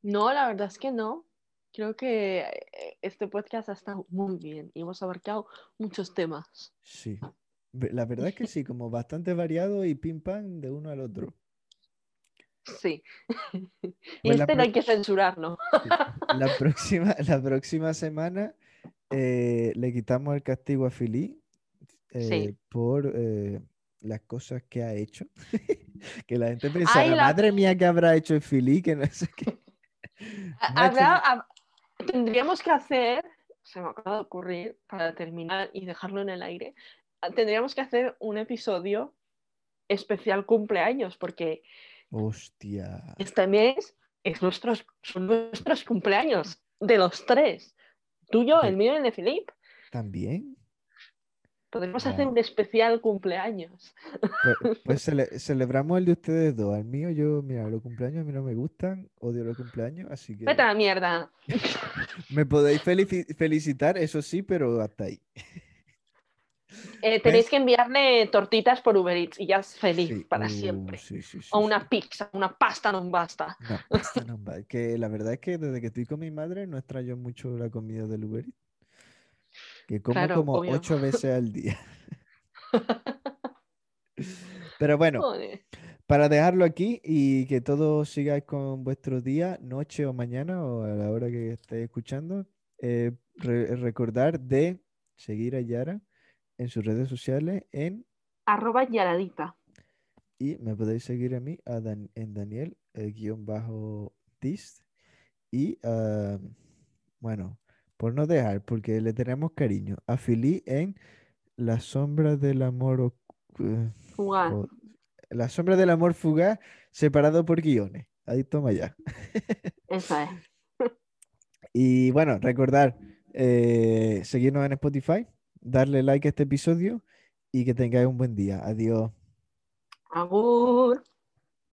No, la verdad es que no. Creo que eh, este podcast ha estado muy bien y hemos abarcado muchos temas. Sí, la verdad es que sí, como bastante variado y pim pam de uno al otro. Sí. y Pues este no hay que censurarlo. La próxima, la próxima semana eh, le quitamos el castigo a Philly eh, Sí. por eh, las cosas que ha hecho. que la gente pensará, Ay, la- madre mía, ¿qué habrá hecho el Philly? Que no sé qué. Habrá- hab- tendríamos que hacer, se me acaba de ocurrir, para terminar y dejarlo en el aire, ah, tendríamos que hacer un episodio especial cumpleaños, porque Hostia. este mes es nuestros, son nuestros cumpleaños, de los tres. Tuyo, el mío y el de Filip. ¿También? Podemos hacer un especial cumpleaños. Pues, pues cele- celebramos el de ustedes dos. Al mío, yo, mira, los cumpleaños a mí no me gustan, odio los cumpleaños, así que Vete a la mierda. me podéis felici- felicitar, eso sí, pero hasta ahí. Eh, tenéis ¿Ves? que enviarle tortitas por Uber Eats y ya es feliz Sí, para uh, siempre. sí, sí, sí, O una pizza, una pasta no basta. No, pasta no va. Que la verdad es que desde que estoy con mi madre no extraño mucho la comida del Uber Eats. Que como Claro, como obvio. ocho veces al día. Pero bueno, Joder. para dejarlo aquí y que todos sigáis con vuestro día, noche o mañana o a la hora que estéis escuchando, eh, re- recordar de seguir a Yara en sus redes sociales en Arroba Yaradita. Y me podéis seguir a mí a Dan- en Daniel, el guion bajo Dist. Y ah, bueno, por no dejar, porque le tenemos cariño, a Philly en La sombra del amor. eh, jo- La sombra del amor fugaz separado por guiones. Ahí toma ya. Esa es. Y bueno, recordar eh, seguirnos en Spotify, darle like a este episodio y que tengáis un buen día. Adiós. Agur.